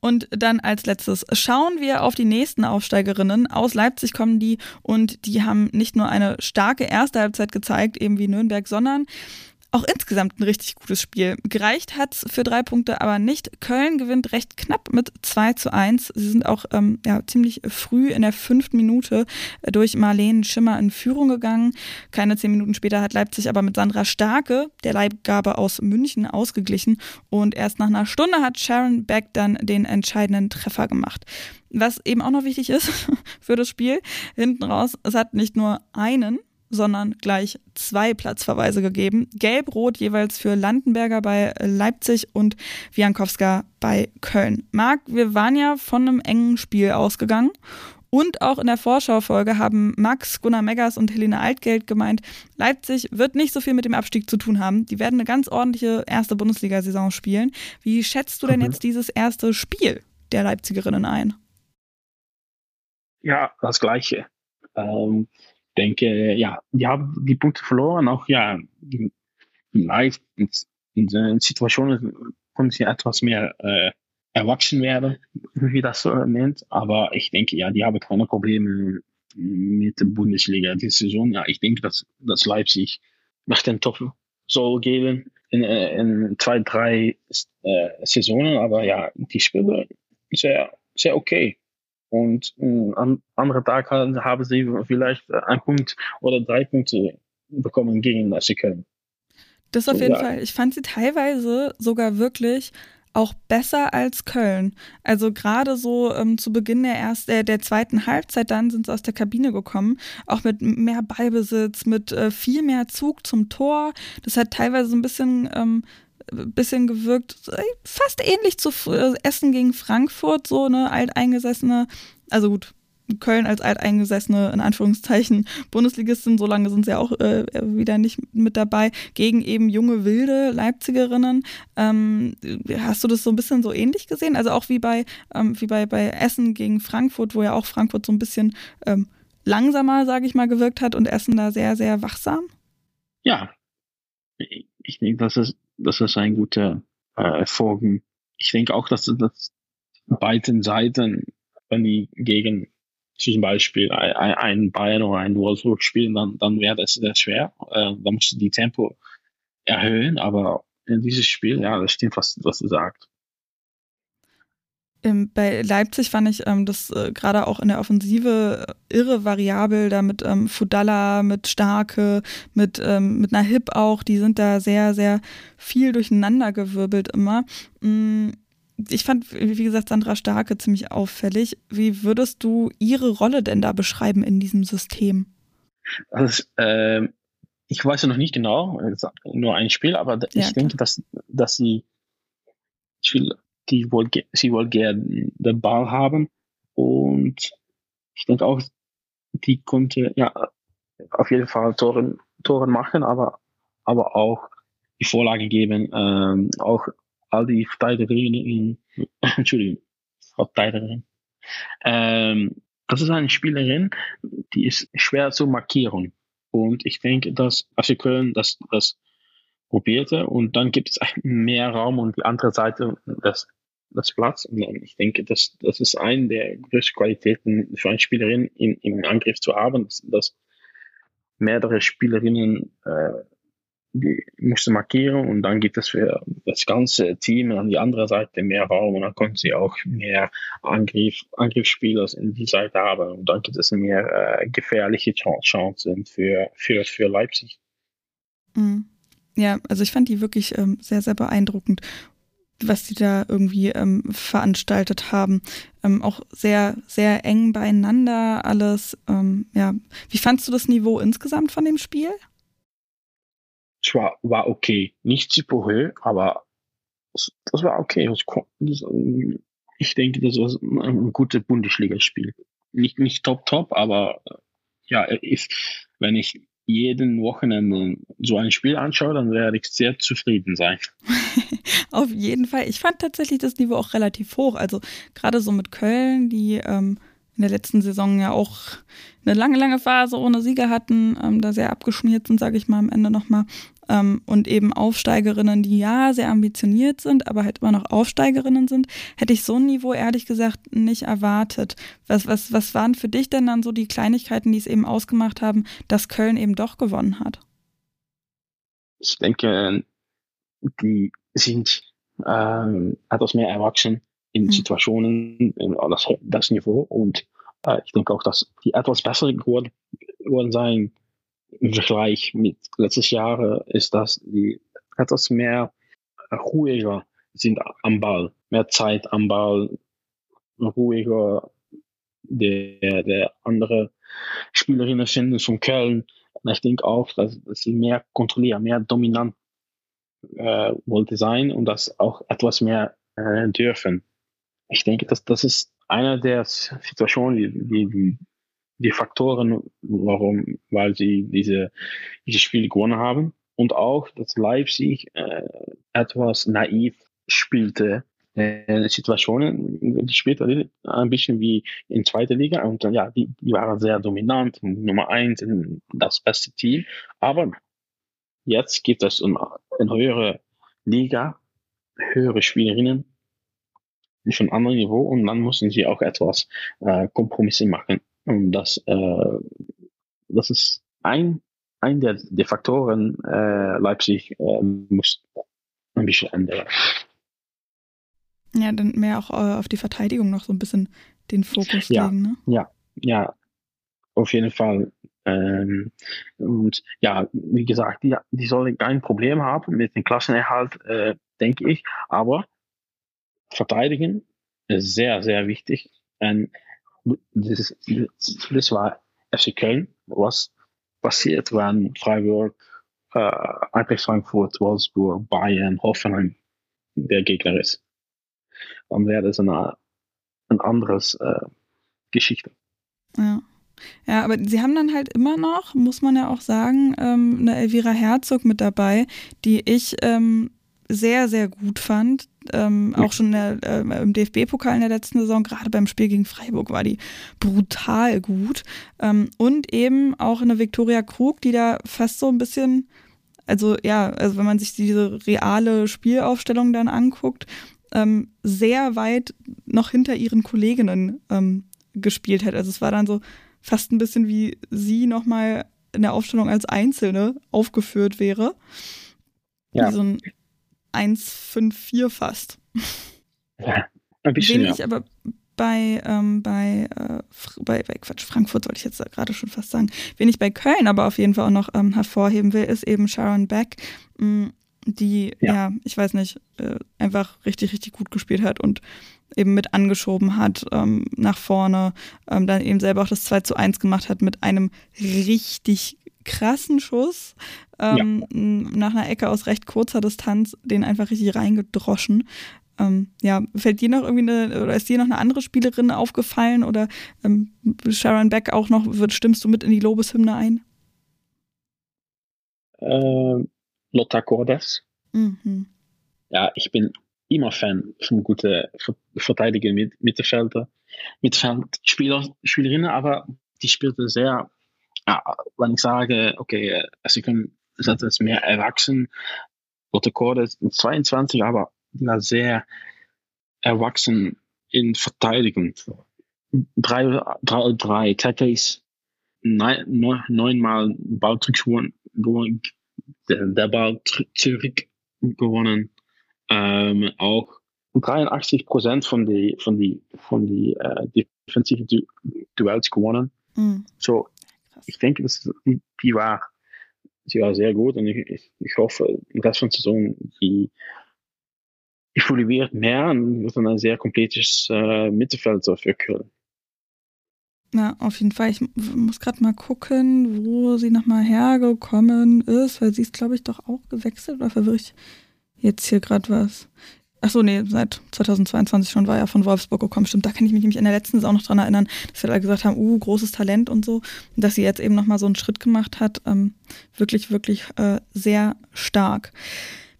Und dann als letztes schauen wir auf die nächsten Aufsteigerinnen. Aus Leipzig kommen die und die haben nicht nur eine starke erste Halbzeit gezeigt, eben wie Nürnberg, sondern auch insgesamt ein richtig gutes Spiel. Gereicht hat's für drei Punkte aber nicht. Köln gewinnt recht knapp mit 2 zu 1. Sie sind auch ähm, ja, ziemlich früh in der fünften Minute durch Marlene Schimmer in Führung gegangen. Keine zehn Minuten später hat Leipzig aber mit Sandra Starke, der Leibgabe aus München, ausgeglichen. Und erst nach einer Stunde hat Sharon Beck dann den entscheidenden Treffer gemacht. Was eben auch noch wichtig ist für das Spiel, hinten raus, es hat nicht nur einen, sondern gleich zwei Platzverweise gegeben. Gelb-Rot jeweils für Landenberger bei Leipzig und Wiankowska bei Köln. Marc, wir waren ja von einem engen Spiel ausgegangen. Und auch in der Vorschaufolge haben Max, Gunnar Meggers und Helene Altgeld gemeint, Leipzig wird nicht so viel mit dem Abstieg zu tun haben. Die werden eine ganz ordentliche erste Bundesliga-Saison spielen. Wie schätzt du denn mhm. jetzt dieses erste Spiel der Leipzigerinnen ein? Ja, das Gleiche. Ähm, denke, ja, die haben die Punkte verloren, auch ja, vielleicht in, in Situationen können sie etwas mehr äh, erwachsen werden, wie das so nennt. Aber ich denke, ja, die haben keine Probleme mit der Bundesliga die Saison. Ja, ich denke, dass, dass Leipzig nach den Top soll geben in, äh, in zwei, drei äh, Saisonen. Aber ja, die spielen sehr, sehr okay. Und äh, am anderen Tag haben sie vielleicht einen Punkt oder drei Punkte bekommen gegen sie können. Das auf jeden ja. Fall. Ich fand sie teilweise sogar wirklich auch besser als Köln. Also gerade so ähm, zu Beginn der, ersten, äh, der zweiten Halbzeit dann sind sie aus der Kabine gekommen, auch mit mehr Ballbesitz, mit äh, viel mehr Zug zum Tor. Das hat teilweise so ein bisschen ähm, bisschen gewirkt, fast ähnlich zu äh, Essen gegen Frankfurt, so eine alteingesessene, also gut, Köln als alteingesessene, in Anführungszeichen, Bundesligistin, so lange sind sie auch äh, wieder nicht mit dabei, gegen eben junge, wilde Leipzigerinnen. Ähm, hast du das so ein bisschen so ähnlich gesehen? Also auch wie bei, ähm, wie bei, bei Essen gegen Frankfurt, wo ja auch Frankfurt so ein bisschen ähm, langsamer, sage ich mal, gewirkt hat und Essen da sehr, sehr wachsam? Ja, ich denke, das ist, das ist ein guter äh, Erfolg. Ich denke auch, dass, dass beiden Seiten, wenn die gegen zum Beispiel ein Bayern oder ein Wolfsburg spielen, dann, dann wäre das sehr schwer. Äh, da musst du die Tempo erhöhen, aber in dieses Spiel, ja, das stimmt, was, was du sagst. Ähm, bei Leipzig fand ich ähm, das äh, gerade auch in der Offensive äh, irre variabel, da mit ähm, Fudalla, mit Starke, mit, ähm, mit einer Hip auch, die sind da sehr, sehr viel durcheinandergewirbelt immer. Mm, ich fand, wie gesagt, Sandra Starke ziemlich auffällig. Wie würdest du ihre Rolle denn da beschreiben in diesem System? Also, äh, ich weiß ja noch nicht genau, nur ein Spiel, aber ja, ich denke, dass, dass sie, ich will, die wohl, sie wohl gerne den Ball haben und ich denke auch, die konnte ja auf jeden Fall Toren, Toren machen, aber, aber auch die Vorlage geben, ähm, auch all die Verteidigerinnen in, Entschuldigung, Verteidigerin. Ähm, das ist eine Spielerin, die ist schwer zu markieren. Und ich denke, dass FC Köln das, das probierte und dann gibt es mehr Raum und die andere Seite das, das Platz. Und ich denke, das, das ist eine der größten Qualitäten für eine Spielerin im, im Angriff zu haben, dass, dass mehrere Spielerinnen äh, die musste markieren und dann gibt es für das ganze Team an die andere Seite mehr Raum und dann konnten sie auch mehr Angriff, Angriffsspieler in die Seite haben und dann gibt es mehr äh, gefährliche Chancen für, für, für Leipzig. Mhm. Ja, also ich fand die wirklich ähm, sehr, sehr beeindruckend, was die da irgendwie ähm, veranstaltet haben. Ähm, auch sehr, sehr eng beieinander alles. Ähm, ja, wie fandst du das Niveau insgesamt von dem Spiel? es war, war okay. Nicht super hoch, aber das war okay. ich denke, das war ein gutes Bundesligaspiel. Nicht, nicht top, top, aber ja, ist, wenn ich jeden Wochenende so ein Spiel anschaue, dann werde ich sehr zufrieden sein. Auf jeden Fall. Ich fand tatsächlich das Niveau auch relativ hoch. Also gerade so mit Köln, die ähm, in der letzten Saison ja auch eine lange, lange Phase ohne Sieger hatten, ähm, da sehr abgeschmiert sind, sage ich mal am Ende nochmal. Ähm, und eben Aufsteigerinnen, die ja sehr ambitioniert sind, aber halt immer noch Aufsteigerinnen sind, hätte ich so ein Niveau ehrlich gesagt nicht erwartet. Was, was, was waren für dich denn dann so die Kleinigkeiten, die es eben ausgemacht haben, dass Köln eben doch gewonnen hat? Ich denke, die sind äh, etwas mehr erwachsen in mhm. Situationen, in das, das Niveau und äh, ich denke auch, dass die etwas besser geworden, geworden sein im Vergleich mit letztes Jahr ist, dass die etwas mehr ruhiger sind am Ball, mehr Zeit am Ball, ruhiger der, der andere Spielerinnen sind von Köln. Und ich denke auch, dass, dass sie mehr kontrollieren, mehr dominant äh, wollte sein und das auch etwas mehr äh, dürfen. Ich denke, dass das ist eine der Situationen, die, die, die Faktoren, warum, weil sie diese, diese Spiele gewonnen haben. Und auch, dass Leipzig äh, etwas naiv spielte. Äh, Situationen, die später ein bisschen wie in zweiter Liga und dann, ja, die, die waren sehr dominant, Nummer eins, das beste Team. Aber jetzt gibt es eine, eine höhere Liga, höhere Spielerinnen von anderem Niveau und dann müssen sie auch etwas äh, Kompromisse machen. Und das, äh, das ist ein, ein der, der Faktoren, äh, Leipzig äh, muss ein bisschen ändern. Ja, dann mehr auch äh, auf die Verteidigung noch so ein bisschen den Fokus ja, legen, ne? Ja, ja, auf jeden Fall. Ähm, und ja, wie gesagt, die, die sollen kein Problem haben mit dem Klassenerhalt, äh, denke ich. Aber verteidigen ist sehr, sehr wichtig. Und das, das war FC Köln, was passiert, wenn Freiburg, äh, Frankfurt, Wolfsburg, Bayern, Hoffenheim der Gegner ist. Dann wäre das eine, ein anderes äh, Geschichte. Ja. Ja, aber sie haben dann halt immer noch, muss man ja auch sagen, ähm, eine Elvira Herzog mit dabei, die ich ähm, sehr, sehr gut fand. Ähm, auch schon der, äh, im DFB-Pokal in der letzten Saison, gerade beim Spiel gegen Freiburg, war die brutal gut. Ähm, und eben auch eine Viktoria Krug, die da fast so ein bisschen, also ja, also wenn man sich diese reale Spielaufstellung dann anguckt, ähm, sehr weit noch hinter ihren Kolleginnen ähm, gespielt hat. Also es war dann so fast ein bisschen wie sie nochmal in der Aufstellung als Einzelne aufgeführt wäre. Ja. Wie so ein 1-5-4 fast. Ja, ein bisschen. Wen ja. ich aber bei, ähm, bei, äh, bei, bei, Quatsch, Frankfurt sollte ich jetzt gerade schon fast sagen. Wen ich bei Köln aber auf jeden Fall auch noch ähm, hervorheben will, ist eben Sharon Beck, mh, mm, die, ja. ja. ich weiß nicht, äh, einfach richtig, richtig gut gespielt hat und eben mit angeschoben hat ähm, nach vorne, ähm, dann eben selber auch das 2 zu 1 gemacht hat mit einem richtig krassen Schuss ähm, ja. nach einer Ecke aus recht kurzer Distanz, den einfach richtig reingedroschen. Ähm, ja, fällt dir noch irgendwie eine, oder ist dir noch eine andere Spielerin aufgefallen oder ähm, Sharon Beck auch noch, wird, stimmst du mit in die Lobeshymne ein? Ähm, Lotta Cordes. Mhm. Ja, ich bin immer Fan von guten Verteidiger mit Mittelfelder, Mittelfeldspieler, Spielerinnen, aber die spielte sehr, ja, wenn ich sage, okay, sie können etwas mehr erwachsen, Lotte Cordes 22, aber na, sehr erwachsen in Verteidigung. Drei, drei, drei Tackles, neun, neunmal Balltricks der, der Ball zurück gewonnen. Ähm, auch 83 Prozent von die von die von die äh, defensiven du Duells gewonnen. Mhm. So, ich denke, dass die, die war sie war sehr gut und ich, ich, ich hoffe, im Rest von der Saison die evoluiert mehr und wird dann ein sehr komplettes äh, Mittelfeld für Köln. Ja, auf jeden Fall. Ich muss gerade mal gucken, wo sie nochmal hergekommen ist, weil sie ist, glaube ich, doch auch gewechselt oder verwirre ich jetzt hier gerade was? Achso, nee, seit 2022 schon war ja von Wolfsburg gekommen. Stimmt, da kann ich mich nämlich in der letzten Saison noch dran erinnern, dass wir da gesagt haben, uh, großes Talent und so. Und dass sie jetzt eben nochmal so einen Schritt gemacht hat. Ähm, wirklich, wirklich äh, sehr stark.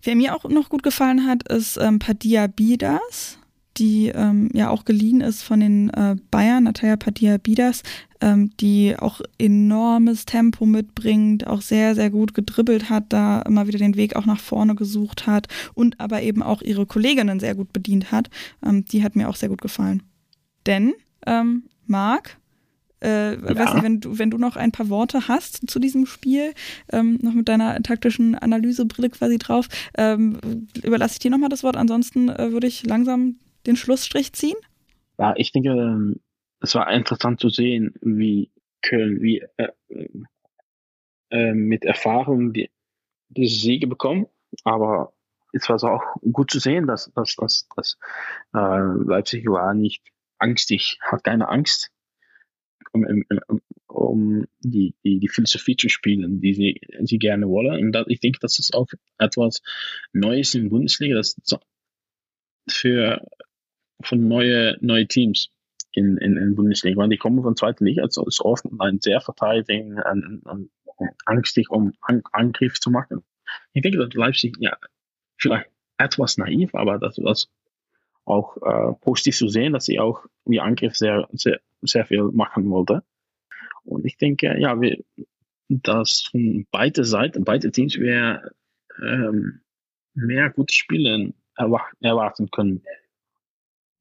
Wer mir auch noch gut gefallen hat, ist ähm, Padilla Bidas, die ähm, ja auch geliehen ist von den äh, Bayern, Natalia Padilla Bidas, ähm, die auch enormes Tempo mitbringt, auch sehr, sehr gut gedribbelt hat, da immer wieder den Weg auch nach vorne gesucht hat und aber eben auch ihre Kolleginnen sehr gut bedient hat. Ähm, die hat mir auch sehr gut gefallen. Denn, ähm, Marc, äh, ja. weiß nicht, wenn du, wenn du noch ein paar Worte hast zu diesem Spiel, ähm, noch mit deiner taktischen Analysebrille quasi drauf, ähm, überlasse ich dir nochmal das Wort. Ansonsten äh, würde ich langsam den Schlussstrich ziehen. Ja, ich denke, ähm, es war interessant zu sehen, wie Köln, wie äh, äh, mit Erfahrung die, diese Siege bekommen. Aber es war auch gut zu sehen, dass, dass, dass, dass äh, Leipzig war nicht angstig, hat keine Angst um, um, um die, die, die Philosophie zu spielen, die sie, sie gerne wollen. Und das, ich denke, das ist auch etwas Neues in der Bundesliga, das für von neue, neue Teams in, in, in Bundesliga, weil die kommen von zweiter Liga, also ist oft ein sehr verteidigen, ein, ein, angstig, um An Angriff zu machen. Ich denke, dass Leipzig, ja, vielleicht etwas naiv, aber das, das auch äh, positiv zu sehen, dass sie auch die Angriff sehr, sehr, sehr viel machen wollte. Und ich denke, ja, wir, dass von beide Seiten, beide Teams wir ähm, mehr gute Spiele erwarten können.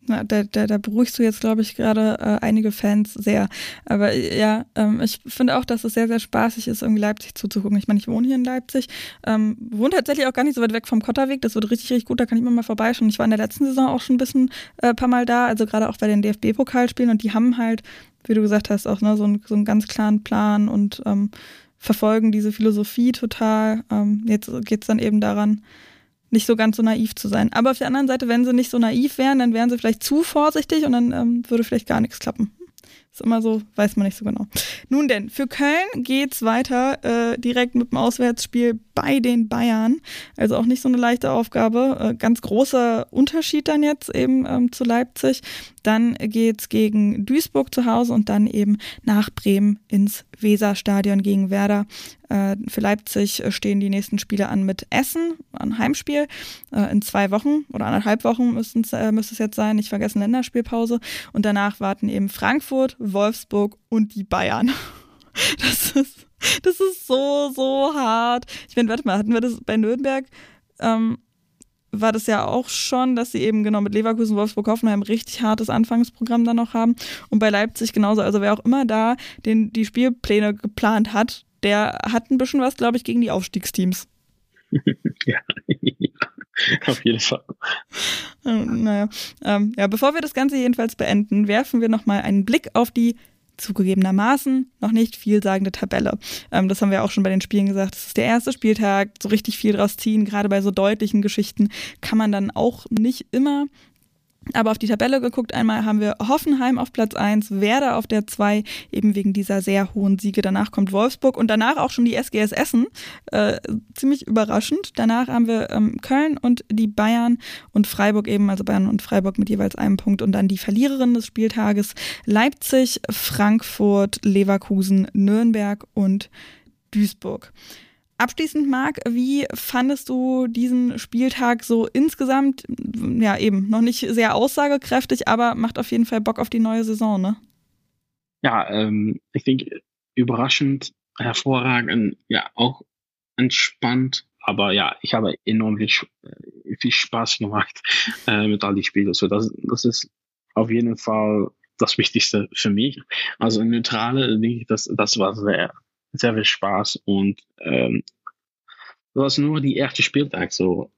Na, da, da, da beruhigst du jetzt, glaube ich, gerade äh, einige Fans sehr. Aber ja, ähm, ich finde auch, dass es sehr, sehr spaßig ist, irgendwie Leipzig zuzugucken. Ich meine, ich wohne hier in Leipzig, ähm, wohne tatsächlich auch gar nicht so weit weg vom Kotterweg. Das wird richtig, richtig gut, da kann ich immer mal vorbeischauen. Ich war in der letzten Saison auch schon ein bisschen äh, paar Mal da, also gerade auch bei den DFB-Pokalspielen und die haben halt, wie du gesagt hast, auch ne, so, ein, so einen ganz klaren Plan und ähm, verfolgen diese Philosophie total. Ähm, jetzt geht es dann eben daran, nicht so ganz so naiv zu sein. Aber auf der anderen Seite, wenn sie nicht so naiv wären, dann wären sie vielleicht zu vorsichtig und dann ähm, würde vielleicht gar nichts klappen. Ist immer so, weiß man nicht so genau. Nun denn, für Köln geht's weiter äh, direkt mit dem Auswärtsspiel bei den Bayern. Also auch nicht so eine leichte Aufgabe. Äh, ganz großer Unterschied dann jetzt eben ähm, zu Leipzig. Dann geht's gegen Duisburg zu Hause und dann eben nach Bremen ins Weserstadion gegen Werder. Äh, für Leipzig stehen die nächsten Spiele an mit Essen, ein Heimspiel. Äh, in zwei Wochen oder anderthalb Wochen müsste es jetzt sein. Nicht vergessen Länderspielpause. Und danach warten eben Frankfurt, Wolfsburg und die Bayern. Das ist, das ist so, so hart. Ich meine, warte mal, hatten wir das bei Nürnberg? Ähm, war das ja auch schon, dass sie eben genau mit Leverkusen, Wolfsburg, Hoffenheim richtig hartes Anfangsprogramm dann noch haben. Und bei Leipzig genauso. Also wer auch immer da den, die Spielpläne geplant hat, der hat ein bisschen was, glaube ich, gegen die Aufstiegsteams. ja, auf jeden Fall. Ähm, naja, ähm, ja, bevor wir das Ganze jedenfalls beenden, werfen wir nochmal einen Blick auf die zugegebenermaßen noch nicht vielsagende Tabelle. Ähm, das haben wir auch schon bei den Spielen gesagt. Das ist der erste Spieltag, so richtig viel draus ziehen. Gerade bei so deutlichen Geschichten kann man dann auch nicht immer aber auf die Tabelle geguckt, einmal haben wir Hoffenheim auf Platz 1, Werder auf der 2, eben wegen dieser sehr hohen Siege. Danach kommt Wolfsburg und danach auch schon die SGS Essen. Äh, ziemlich überraschend. Danach haben wir ähm, Köln und die Bayern und Freiburg eben, also Bayern und Freiburg mit jeweils einem Punkt. Und dann die Verliererin des Spieltages Leipzig, Frankfurt, Leverkusen, Nürnberg und Duisburg. Abschließend, Marc, wie fandest du diesen Spieltag so insgesamt? Ja, eben, noch nicht sehr aussagekräftig, aber macht auf jeden Fall Bock auf die neue Saison, ne? Ja, ähm, ich denke, überraschend, hervorragend, ja, auch entspannt, aber ja, ich habe enorm viel, äh, viel Spaß gemacht äh, mit all die Spielen. Also das, das ist auf jeden Fall das Wichtigste für mich. Also neutrale, denke ich, das, das war sehr sehr viel Spaß und ähm, das war nur die erste Spieltag so.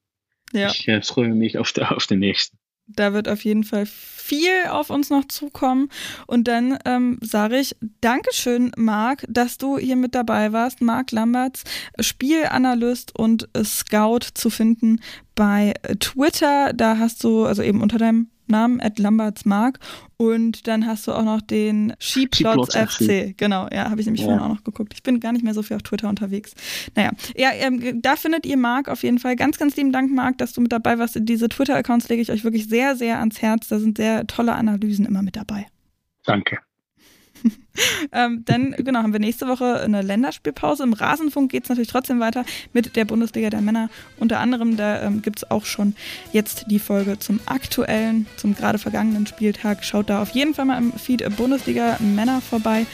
Ja. Ich äh, freue mich auf, der, auf den nächsten. Da wird auf jeden Fall viel auf uns noch zukommen. Und dann ähm, sage ich Dankeschön, Marc, dass du hier mit dabei warst. Marc Lamberts, Spielanalyst und Scout zu finden bei Twitter. Da hast du, also eben unter deinem Namen, at Lambertsmark. Und dann hast du auch noch den Sheeplots FC. Genau, ja, habe ich nämlich ja. vorhin auch noch geguckt. Ich bin gar nicht mehr so viel auf Twitter unterwegs. Naja, ja, ähm, da findet ihr Marc auf jeden Fall. Ganz, ganz lieben Dank, Marc, dass du mit dabei warst. Diese Twitter-Accounts lege ich euch wirklich sehr, sehr ans Herz. Da sind sehr tolle Analysen immer mit dabei. Danke. ähm, dann, genau, haben wir nächste Woche eine Länderspielpause. Im Rasenfunk geht es natürlich trotzdem weiter mit der Bundesliga der Männer. Unter anderem, da ähm, gibt es auch schon jetzt die Folge zum aktuellen, zum gerade vergangenen Spieltag. Schaut da auf jeden Fall mal im Feed Bundesliga Männer vorbei.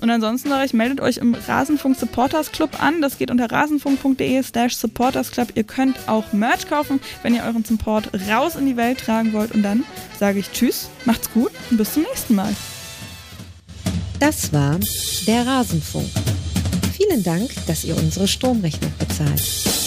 Und ansonsten sage ich, meldet euch im Rasenfunk Supporters Club an. Das geht unter rasenfunk.de slash Supporters Club. Ihr könnt auch Merch kaufen, wenn ihr euren Support raus in die Welt tragen wollt. Und dann sage ich Tschüss, macht's gut und bis zum nächsten Mal. Das war der Rasenfunk. Vielen Dank, dass ihr unsere Stromrechnung bezahlt.